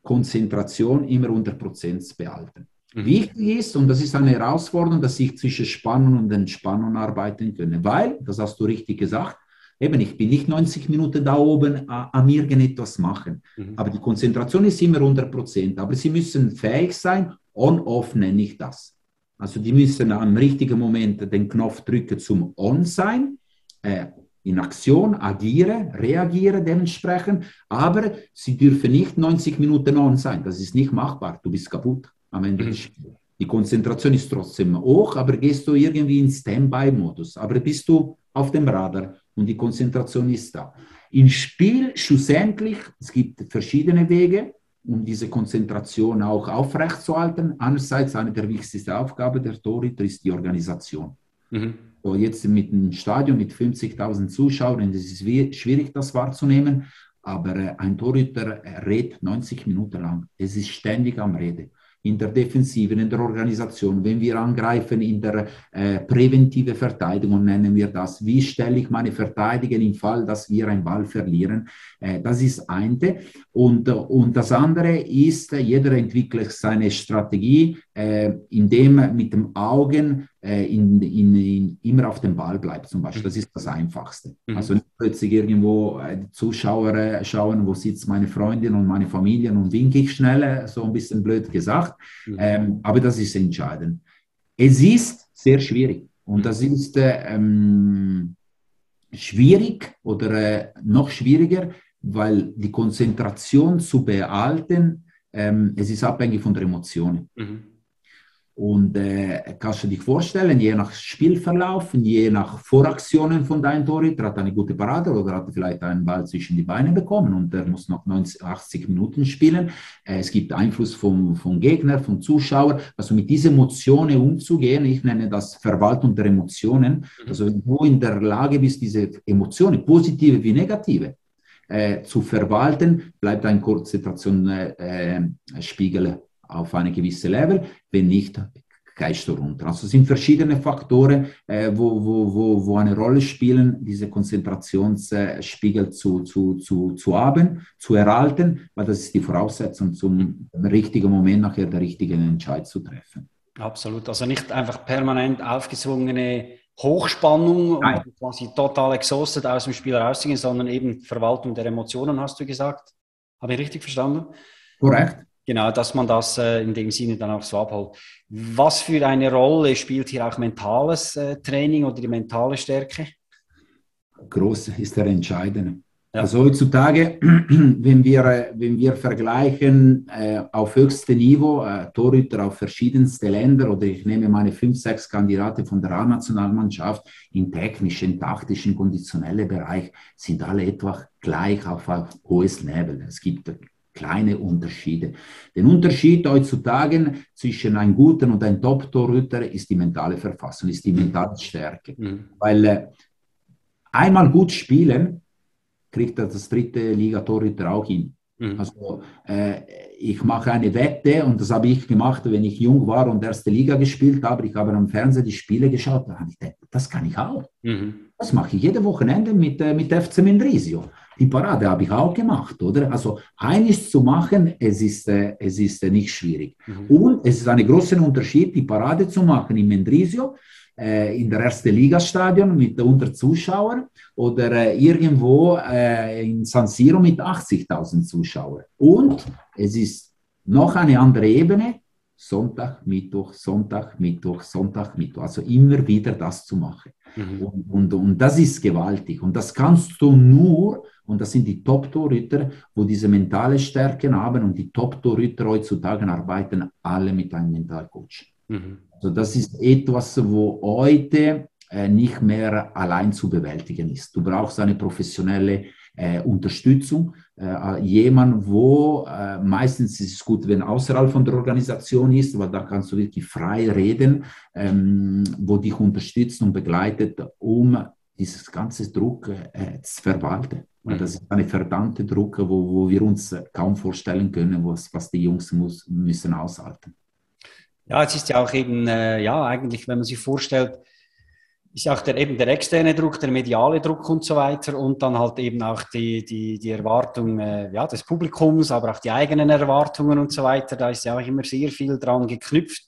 Konzentration immer unter Prozent behalten. Mhm. Wichtig ist, und das ist eine Herausforderung, dass ich zwischen Spannung und Entspannung arbeiten kann, weil, das hast du richtig gesagt, Eben, ich bin nicht 90 Minuten da oben am irgendetwas machen. Mhm. Aber die Konzentration ist immer 100 Prozent. Aber sie müssen fähig sein, on-off nenne ich das. Also die müssen am richtigen Moment den Knopf drücken zum On sein, äh, in Aktion, agieren, reagieren dementsprechend. Aber sie dürfen nicht 90 Minuten on sein. Das ist nicht machbar. Du bist kaputt am Ende mhm. des Spiels. Die Konzentration ist trotzdem hoch, aber gehst du irgendwie in Standby-Modus. Aber bist du auf dem Radar und die Konzentration ist da. Im Spiel schlussendlich, es gibt verschiedene Wege, um diese Konzentration auch aufrechtzuerhalten. Einerseits eine der wichtigsten Aufgaben der Torhüter ist die Organisation. Mhm. So jetzt mit einem Stadion mit 50.000 Zuschauern, es ist schwierig, das wahrzunehmen, aber äh, ein Torhüter redet 90 Minuten lang. Es ist ständig am Reden in der Defensive, in der Organisation, wenn wir angreifen in der äh, präventive Verteidigung, nennen wir das. Wie stelle ich meine Verteidiger im Fall, dass wir einen Ball verlieren? Äh, das ist eine. Und, und das andere ist, jeder entwickelt seine Strategie, äh, indem mit dem Augen äh, in, in, in, immer auf dem Ball bleibt, zum Beispiel. Das ist das Einfachste. Mhm. Also nicht plötzlich irgendwo äh, die Zuschauer äh, schauen, wo sitzt meine Freundin und meine Familie und winke ich schnell, äh, so ein bisschen blöd gesagt. Mhm. Ähm, aber das ist entscheidend. Es ist sehr schwierig und mhm. das ist äh, ähm, schwierig oder noch schwieriger, weil die Konzentration zu behalten, ähm, es ist abhängig von der Emotionen. Mhm. Und äh, kannst du dich vorstellen, je nach Spielverlauf, je nach Voraktionen von deinem Torhüter, hat er eine gute Parade oder hat er vielleicht einen Ball zwischen die Beine bekommen und er muss noch 90, 80 Minuten spielen. Äh, es gibt Einfluss vom, vom Gegner, vom Zuschauer. Also mit diesen Emotionen umzugehen, ich nenne das Verwaltung der Emotionen. Mhm. Also wenn du in der Lage bist, diese Emotionen, positive wie negative, äh, zu verwalten, bleibt ein Konzentrationsspiegel äh, auf eine gewisse Level, wenn nicht, gehst du runter. Also es sind verschiedene Faktoren, äh, wo, wo, wo, wo eine Rolle spielen, diese Konzentrationsspiegel zu, zu, zu, zu haben, zu erhalten, weil das ist die Voraussetzung, zum richtigen Moment nachher der richtigen Entscheid zu treffen. Absolut. Also nicht einfach permanent aufgezwungene Hochspannung Nein. und quasi total exhausted aus dem Spiel rauszugehen, sondern eben Verwaltung der Emotionen, hast du gesagt. Habe ich richtig verstanden? Korrekt. Genau, dass man das äh, in dem Sinne dann auch so abholt. Was für eine Rolle spielt hier auch mentales äh, Training oder die mentale Stärke? Groß ist der entscheidende. Ja. Also heutzutage, wenn wir, wenn wir vergleichen äh, auf höchstem Niveau, äh, Torhüter auf verschiedenste Länder oder ich nehme meine fünf, sechs Kandidaten von der A-Nationalmannschaft im technischen, taktischen, konditionellen Bereich, sind alle etwa gleich auf, auf hohes Level. Es gibt kleine Unterschiede. Den Unterschied heutzutage zwischen einem guten und einem Top-Torhüter ist die mentale Verfassung, ist die mentale Stärke. Mhm. Weil äh, einmal gut spielen, kriegt das dritte Liga-Torhüter auch hin. Mhm. Also äh, ich mache eine Wette und das habe ich gemacht, wenn ich jung war und erste Liga gespielt habe. Ich habe am Fernsehen die Spiele geschaut, da habe ich gedacht, das kann ich auch. Mhm. Das mache ich jede Wochenende mit, äh, mit FC Mendrisio die Parade habe ich auch gemacht, oder? Also eines zu machen, es ist, äh, es ist äh, nicht schwierig. Mhm. Und es ist ein großer Unterschied, die Parade zu machen in Mendrisio, äh, in der ersten Liga-Stadion mit unter Zuschauern oder irgendwo in San Siro mit 80.000 Zuschauern. Und es ist noch eine andere Ebene, Sonntag, Mittwoch, Sonntag, Mittwoch, Sonntag, Mittwoch. Also immer wieder das zu machen. Mhm. Und, und, und das ist gewaltig. Und das kannst du nur und das sind die Top-Torhüter, wo diese mentale Stärken haben. Und die Top-Torhüter heutzutage arbeiten alle mit einem Mentalcoach. Mhm. Also das ist etwas, wo heute äh, nicht mehr allein zu bewältigen ist. Du brauchst eine professionelle äh, Unterstützung, äh, jemand, wo äh, meistens ist es gut, wenn außerhalb von der Organisation ist, weil da kannst du wirklich frei reden, ähm, wo dich unterstützt und begleitet, um dieses ganze Druck äh, zu verwalten. Mhm. Das ist eine verdammte Druck, wo, wo wir uns kaum vorstellen können, was, was die Jungs muss, müssen aushalten. Ja, es ist ja auch eben, äh, ja, eigentlich, wenn man sich vorstellt, ist auch der, eben der externe Druck, der mediale Druck und so weiter und dann halt eben auch die, die, die Erwartung äh, ja, des Publikums, aber auch die eigenen Erwartungen und so weiter. Da ist ja auch immer sehr viel dran geknüpft.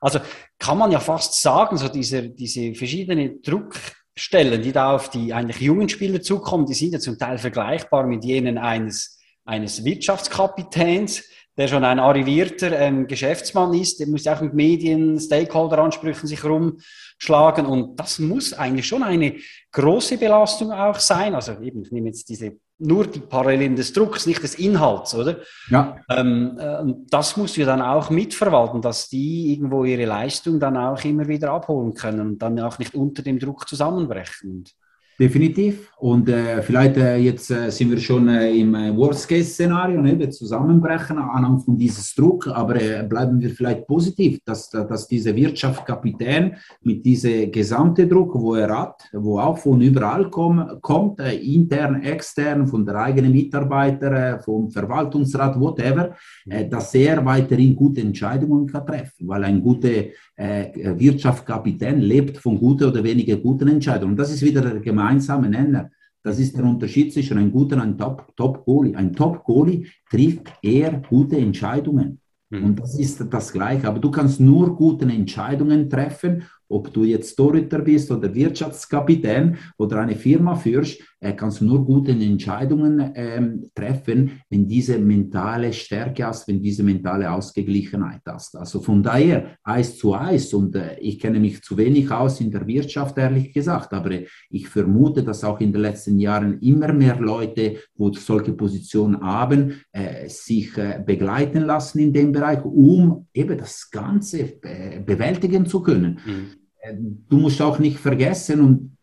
Also kann man ja fast sagen, so diese, diese verschiedenen Druckstellen, die da auf die eigentlich jungen Spieler zukommen, die sind ja zum Teil vergleichbar mit jenen eines, eines Wirtschaftskapitäns, der schon ein arrivierter ähm, Geschäftsmann ist, der muss ja auch mit Medien, Stakeholder-Ansprüchen sich rumschlagen und das muss eigentlich schon eine große Belastung auch sein. Also eben, ich nehme jetzt diese nur die Parallelen des Drucks, nicht des Inhalts, oder? Ja. Ähm, äh, das musst du dann auch mitverwalten, dass die irgendwo ihre Leistung dann auch immer wieder abholen können und dann auch nicht unter dem Druck zusammenbrechen. Definitiv. Und äh, vielleicht äh, jetzt äh, sind wir schon äh, im äh, Worst-Case-Szenario, ne, zusammenbrechen anhand von diesem Druck, aber äh, bleiben wir vielleicht positiv, dass, dass dieser Wirtschaftskapitän mit diesem gesamten Druck, wo er hat, wo auch von überall komm, kommt, intern, extern, von der eigenen Mitarbeiter, vom Verwaltungsrat, whatever, dass er weiterhin gute Entscheidungen kann treffen, weil ein guter Wirtschaftskapitän lebt von guten oder weniger guten Entscheidungen. Das ist wieder der Gemeinschaft gemeinsame Nenner. Das ist der Unterschied zwischen einem guten und einem Top-Goalie. Top ein Top-Goalie trifft eher gute Entscheidungen. Mhm. Und das ist das Gleiche. Aber du kannst nur gute Entscheidungen treffen ob du jetzt Torhüter bist oder Wirtschaftskapitän oder eine Firma führst, äh, kannst du nur gute Entscheidungen ähm, treffen, wenn diese mentale Stärke hast, wenn diese mentale Ausgeglichenheit hast. Also von daher Eis zu Eis und äh, ich kenne mich zu wenig aus in der Wirtschaft, ehrlich gesagt, aber ich vermute, dass auch in den letzten Jahren immer mehr Leute, wo solche Positionen haben, äh, sich äh, begleiten lassen in dem Bereich, um eben das Ganze äh, bewältigen zu können. Mhm du musst auch nicht vergessen, und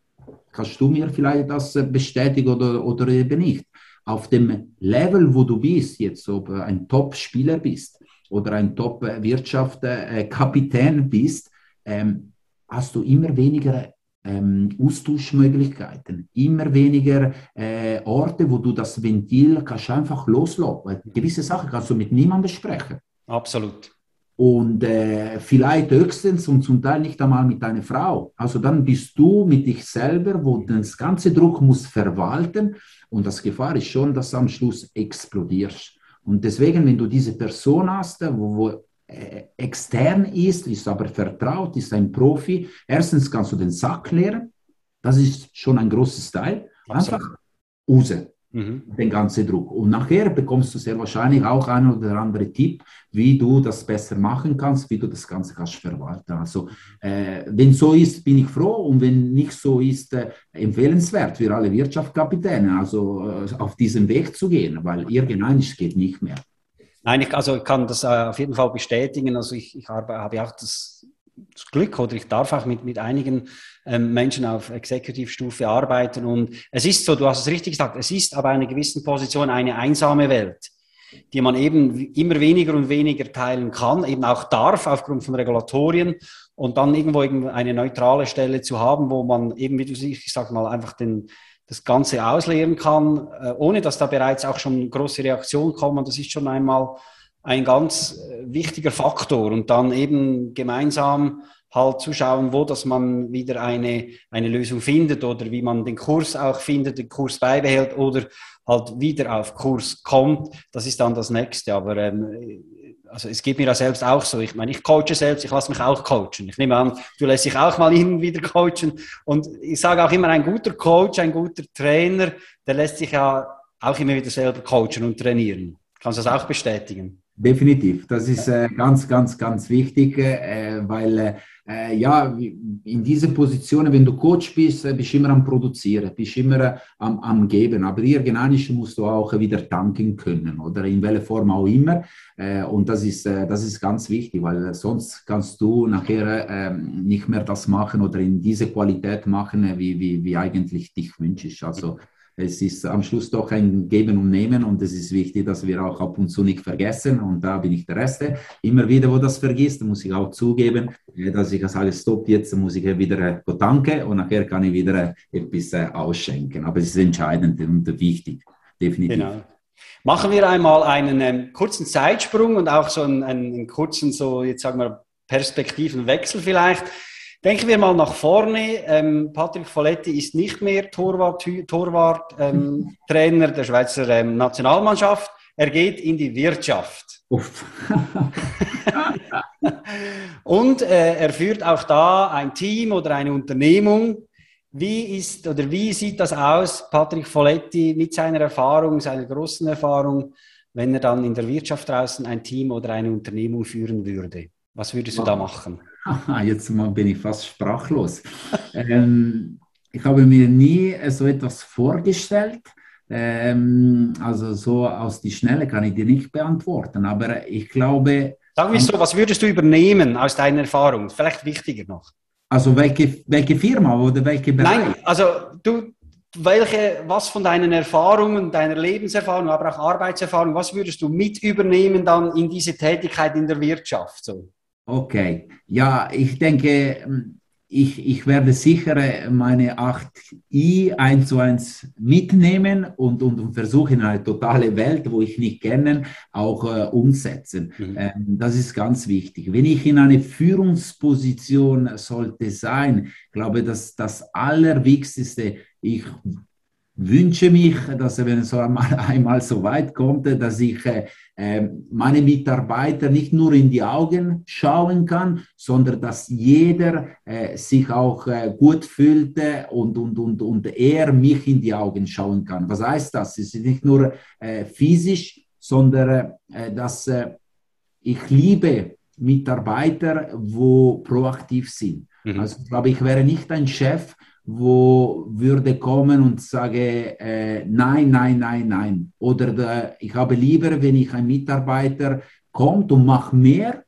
kannst du mir vielleicht das bestätigen oder, oder eben nicht, auf dem Level, wo du bist, jetzt ob du ein Top-Spieler bist oder ein Top-Wirtschaftskapitän bist, ähm, hast du immer weniger ähm, Austauschmöglichkeiten, immer weniger äh, Orte, wo du das Ventil kannst einfach loslassen. Gewisse Sachen kannst du mit niemandem sprechen. Absolut und äh, vielleicht höchstens und zum Teil nicht einmal mit deiner Frau. Also dann bist du mit dich selber, wo das ganze Druck muss verwalten und das Gefahr ist schon, dass du am Schluss explodierst. Und deswegen, wenn du diese Person hast, wo, wo äh, extern ist, ist aber vertraut, ist ein Profi, erstens kannst du den Sack leeren, das ist schon ein großes Teil. Einfach raus mhm. den ganzen Druck. Und nachher bekommst du sehr wahrscheinlich auch ein oder andere Tipp, wie du das besser machen kannst, wie du das Ganze kannst verwalten. Also äh, wenn so ist, bin ich froh und wenn nicht so ist, äh, empfehlenswert für alle Wirtschaftskapitäne, also äh, auf diesem Weg zu gehen, weil irgendein geht nicht mehr. Nein, ich, also ich kann das äh, auf jeden Fall bestätigen. Also ich, ich habe, habe auch das das Glück oder ich darf auch mit, mit einigen ähm, Menschen auf Executive-Stufe arbeiten. Und es ist so, du hast es richtig gesagt, es ist aber einer gewissen Position eine einsame Welt, die man eben immer weniger und weniger teilen kann, eben auch darf aufgrund von Regulatorien und dann irgendwo eine neutrale Stelle zu haben, wo man eben, wie du siehst, ich sag mal, einfach den, das Ganze ausleeren kann, äh, ohne dass da bereits auch schon große Reaktionen kommen. Das ist schon einmal ein ganz äh, wichtiger Faktor und dann eben gemeinsam halt zu schauen, wo dass man wieder eine, eine Lösung findet oder wie man den Kurs auch findet, den Kurs beibehält oder halt wieder auf Kurs kommt. Das ist dann das Nächste. Aber ähm, also es geht mir ja selbst auch so. Ich meine, ich coache selbst, ich lasse mich auch coachen. Ich nehme an, du lässt dich auch mal hin wieder coachen. Und ich sage auch immer, ein guter Coach, ein guter Trainer, der lässt sich ja auch immer wieder selber coachen und trainieren. Kannst du das auch bestätigen? Definitiv, das ist äh, ganz, ganz, ganz wichtig, äh, weil äh, ja, in diesen Positionen, wenn du Coach bist, äh, bist du immer am Produzieren, bist immer äh, am, am Geben, aber irgendwann musst du auch wieder danken können oder? In welcher Form auch immer. Äh, und das ist, das ist ganz wichtig, weil sonst kannst du nachher ähm, nicht mehr das machen oder in diese Qualität machen, wie, wie, wie eigentlich dich wünschst. Also es ist am Schluss doch ein Geben und Nehmen und es ist wichtig, dass wir auch ab und zu nicht vergessen und da bin ich der Erste. Immer wieder, wo das vergisst, muss ich auch zugeben, äh, dass ich sage, stopp, jetzt muss ich wieder äh, danke und nachher kann ich wieder äh, etwas ausschenken. Aber es ist entscheidend und wichtig, definitiv. Genau. Machen wir einmal einen ähm, kurzen Zeitsprung und auch so einen, einen kurzen, so jetzt sagen wir, Perspektivenwechsel vielleicht. Denken wir mal nach vorne. Ähm, Patrick Folletti ist nicht mehr Torwart, Torwart ähm, der Schweizer ähm, Nationalmannschaft. Er geht in die Wirtschaft. Und äh, er führt auch da ein Team oder eine Unternehmung. Wie ist oder wie sieht das aus, Patrick Folletti, mit seiner Erfahrung, seiner großen Erfahrung, wenn er dann in der Wirtschaft draußen ein Team oder eine Unternehmung führen würde? Was würdest du da machen? Jetzt bin ich fast sprachlos. ähm, ich habe mir nie so etwas vorgestellt. Ähm, also so aus die Schnelle kann ich dir nicht beantworten, aber ich glaube. Sag mir so, was würdest du übernehmen aus deiner Erfahrung? Vielleicht wichtiger noch. Also welche, welche Firma oder welche Bereich? Nein, also du, welche, was von deinen Erfahrungen, deiner Lebenserfahrung, aber auch Arbeitserfahrung, was würdest du mit übernehmen dann in diese Tätigkeit in der Wirtschaft? So? Okay, ja, ich denke, ähm, ich, ich werde sicher äh, meine 8i 1 zu 1 mitnehmen und, und, und versuchen, eine totale Welt, wo ich nicht kenne, auch äh, umsetzen. Mhm. Ähm, das ist ganz wichtig. Wenn ich in eine Führungsposition sollte sein, glaube dass das Allerwichtigste, ich wünsche mich, dass wenn es einmal, einmal so weit kommt, dass ich äh, ähm, meine Mitarbeiter nicht nur in die Augen schauen kann, sondern dass jeder äh, sich auch äh, gut fühlt und, und, und, und er mich in die Augen schauen kann. Was heißt das? Es ist nicht nur physisch, sondern dass ich liebe Mitarbeiter, wo proaktiv sind. Mhm. Also ich glaube, ich wäre nicht ein Chef, wo würde kommen und sage, äh, nein, nein, nein, nein. Oder der, ich habe lieber, wenn ich ein Mitarbeiter kommt und macht mehr,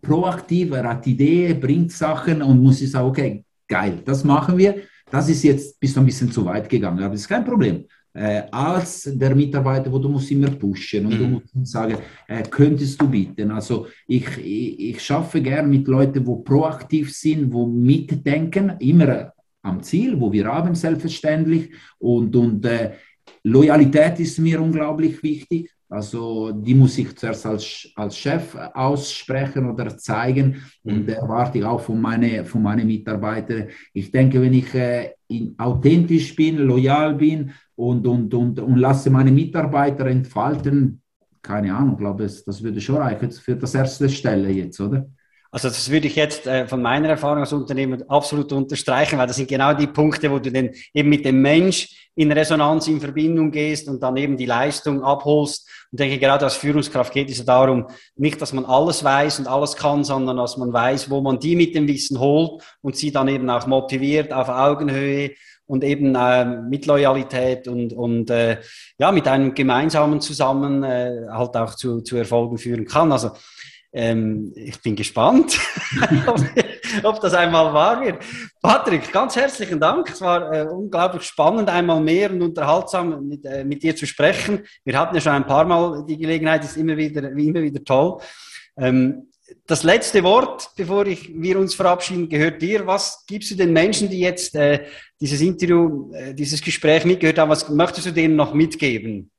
proaktiv, er hat Ideen, bringt Sachen und muss ich sagen, okay, geil, das machen wir. Das ist jetzt bist du ein bisschen zu weit gegangen, aber das ist kein Problem. Äh, als der Mitarbeiter, wo du musst immer pushen und mhm. du musst sagen, äh, könntest du bieten. Also ich, ich, ich schaffe gern mit Leuten, wo proaktiv sind, wo mitdenken, immer am Ziel, wo wir haben, selbstverständlich. Und, und äh, Loyalität ist mir unglaublich wichtig. Also die muss ich zuerst als, als Chef aussprechen oder zeigen und mhm. erwarte ich auch von meinen von meine Mitarbeitern. Ich denke, wenn ich äh, in, authentisch bin, loyal bin und, und, und, und lasse meine Mitarbeiter entfalten, keine Ahnung, glaube ich, das würde schon reichen für das erste Stelle jetzt, oder? Also das würde ich jetzt äh, von meiner Erfahrung als Unternehmer absolut unterstreichen, weil das sind genau die Punkte, wo du dann eben mit dem Mensch in Resonanz in Verbindung gehst und dann eben die Leistung abholst. Und denke, gerade als Führungskraft geht es ja darum, nicht, dass man alles weiß und alles kann, sondern dass man weiß, wo man die mit dem Wissen holt und sie dann eben auch motiviert auf Augenhöhe und eben äh, mit Loyalität und, und äh, ja, mit einem gemeinsamen Zusammen äh, halt auch zu, zu Erfolgen führen kann. Also ähm, ich bin gespannt, ob, das einmal wahr wird. Patrick, ganz herzlichen Dank. Es war äh, unglaublich spannend, einmal mehr und unterhaltsam mit, äh, mit, dir zu sprechen. Wir hatten ja schon ein paar Mal die Gelegenheit, ist immer wieder, wie immer wieder toll. Ähm, das letzte Wort, bevor ich, wir uns verabschieden, gehört dir. Was gibst du den Menschen, die jetzt äh, dieses Interview, äh, dieses Gespräch mitgehört haben, was möchtest du denen noch mitgeben?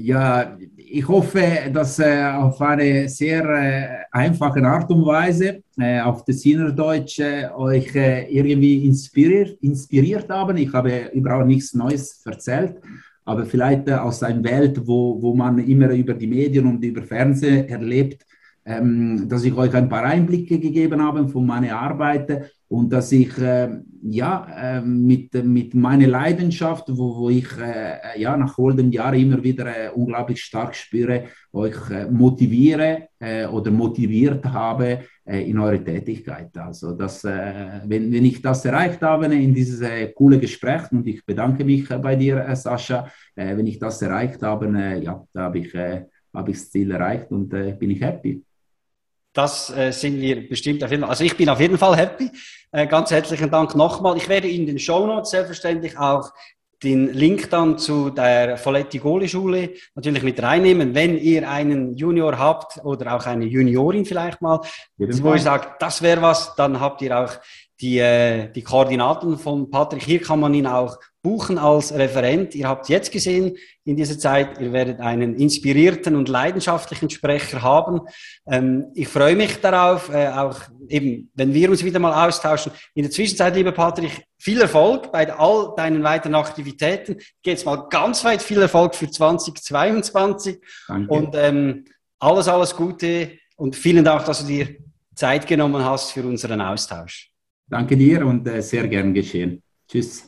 Ja, ich hoffe, dass äh, auf eine sehr äh, einfache Art und Weise äh, auf das Innerdeutsch äh, euch äh, irgendwie inspiriert, inspiriert haben. Ich habe überhaupt nichts Neues erzählt, aber vielleicht äh, aus einer Welt, wo, wo man immer über die Medien und über Fernsehen erlebt, ähm, dass ich euch ein paar Einblicke gegeben habe von meiner Arbeit und dass ich äh, ja äh, mit, mit meiner Leidenschaft, wo, wo ich äh, ja nach all den Jahren immer wieder äh, unglaublich stark spüre, euch äh, motiviere äh, oder motiviert habe in eure Tätigkeit. Also dass, wenn, wenn ich das erreicht habe in dieses coole Gespräch und ich bedanke mich bei dir, Sascha, wenn ich das erreicht habe, ja, da habe ich, hab ich das Ziel erreicht und bin ich happy. Das äh, sind wir bestimmt auf jeden Fall. Also ich bin auf jeden Fall happy. Äh, ganz herzlichen Dank nochmal. Ich werde in den Show Notes selbstverständlich auch den Link dann zu der Folletti Goli Schule natürlich mit reinnehmen, wenn ihr einen Junior habt oder auch eine Juniorin vielleicht mal, wo ihr sagt, das wäre was, dann habt ihr auch die, äh, die Koordinaten von Patrick. Hier kann man ihn auch buchen als Referent. Ihr habt jetzt gesehen in dieser Zeit, ihr werdet einen inspirierten und leidenschaftlichen Sprecher haben. Ähm, ich freue mich darauf, äh, auch eben, wenn wir uns wieder mal austauschen. In der Zwischenzeit, lieber Patrick, viel Erfolg bei all deinen weiteren Aktivitäten. Geht's mal ganz weit viel Erfolg für 2022 Danke. und ähm, alles, alles Gute und vielen Dank, dass du dir Zeit genommen hast für unseren Austausch. Danke dir und äh, sehr gern geschehen. Tschüss.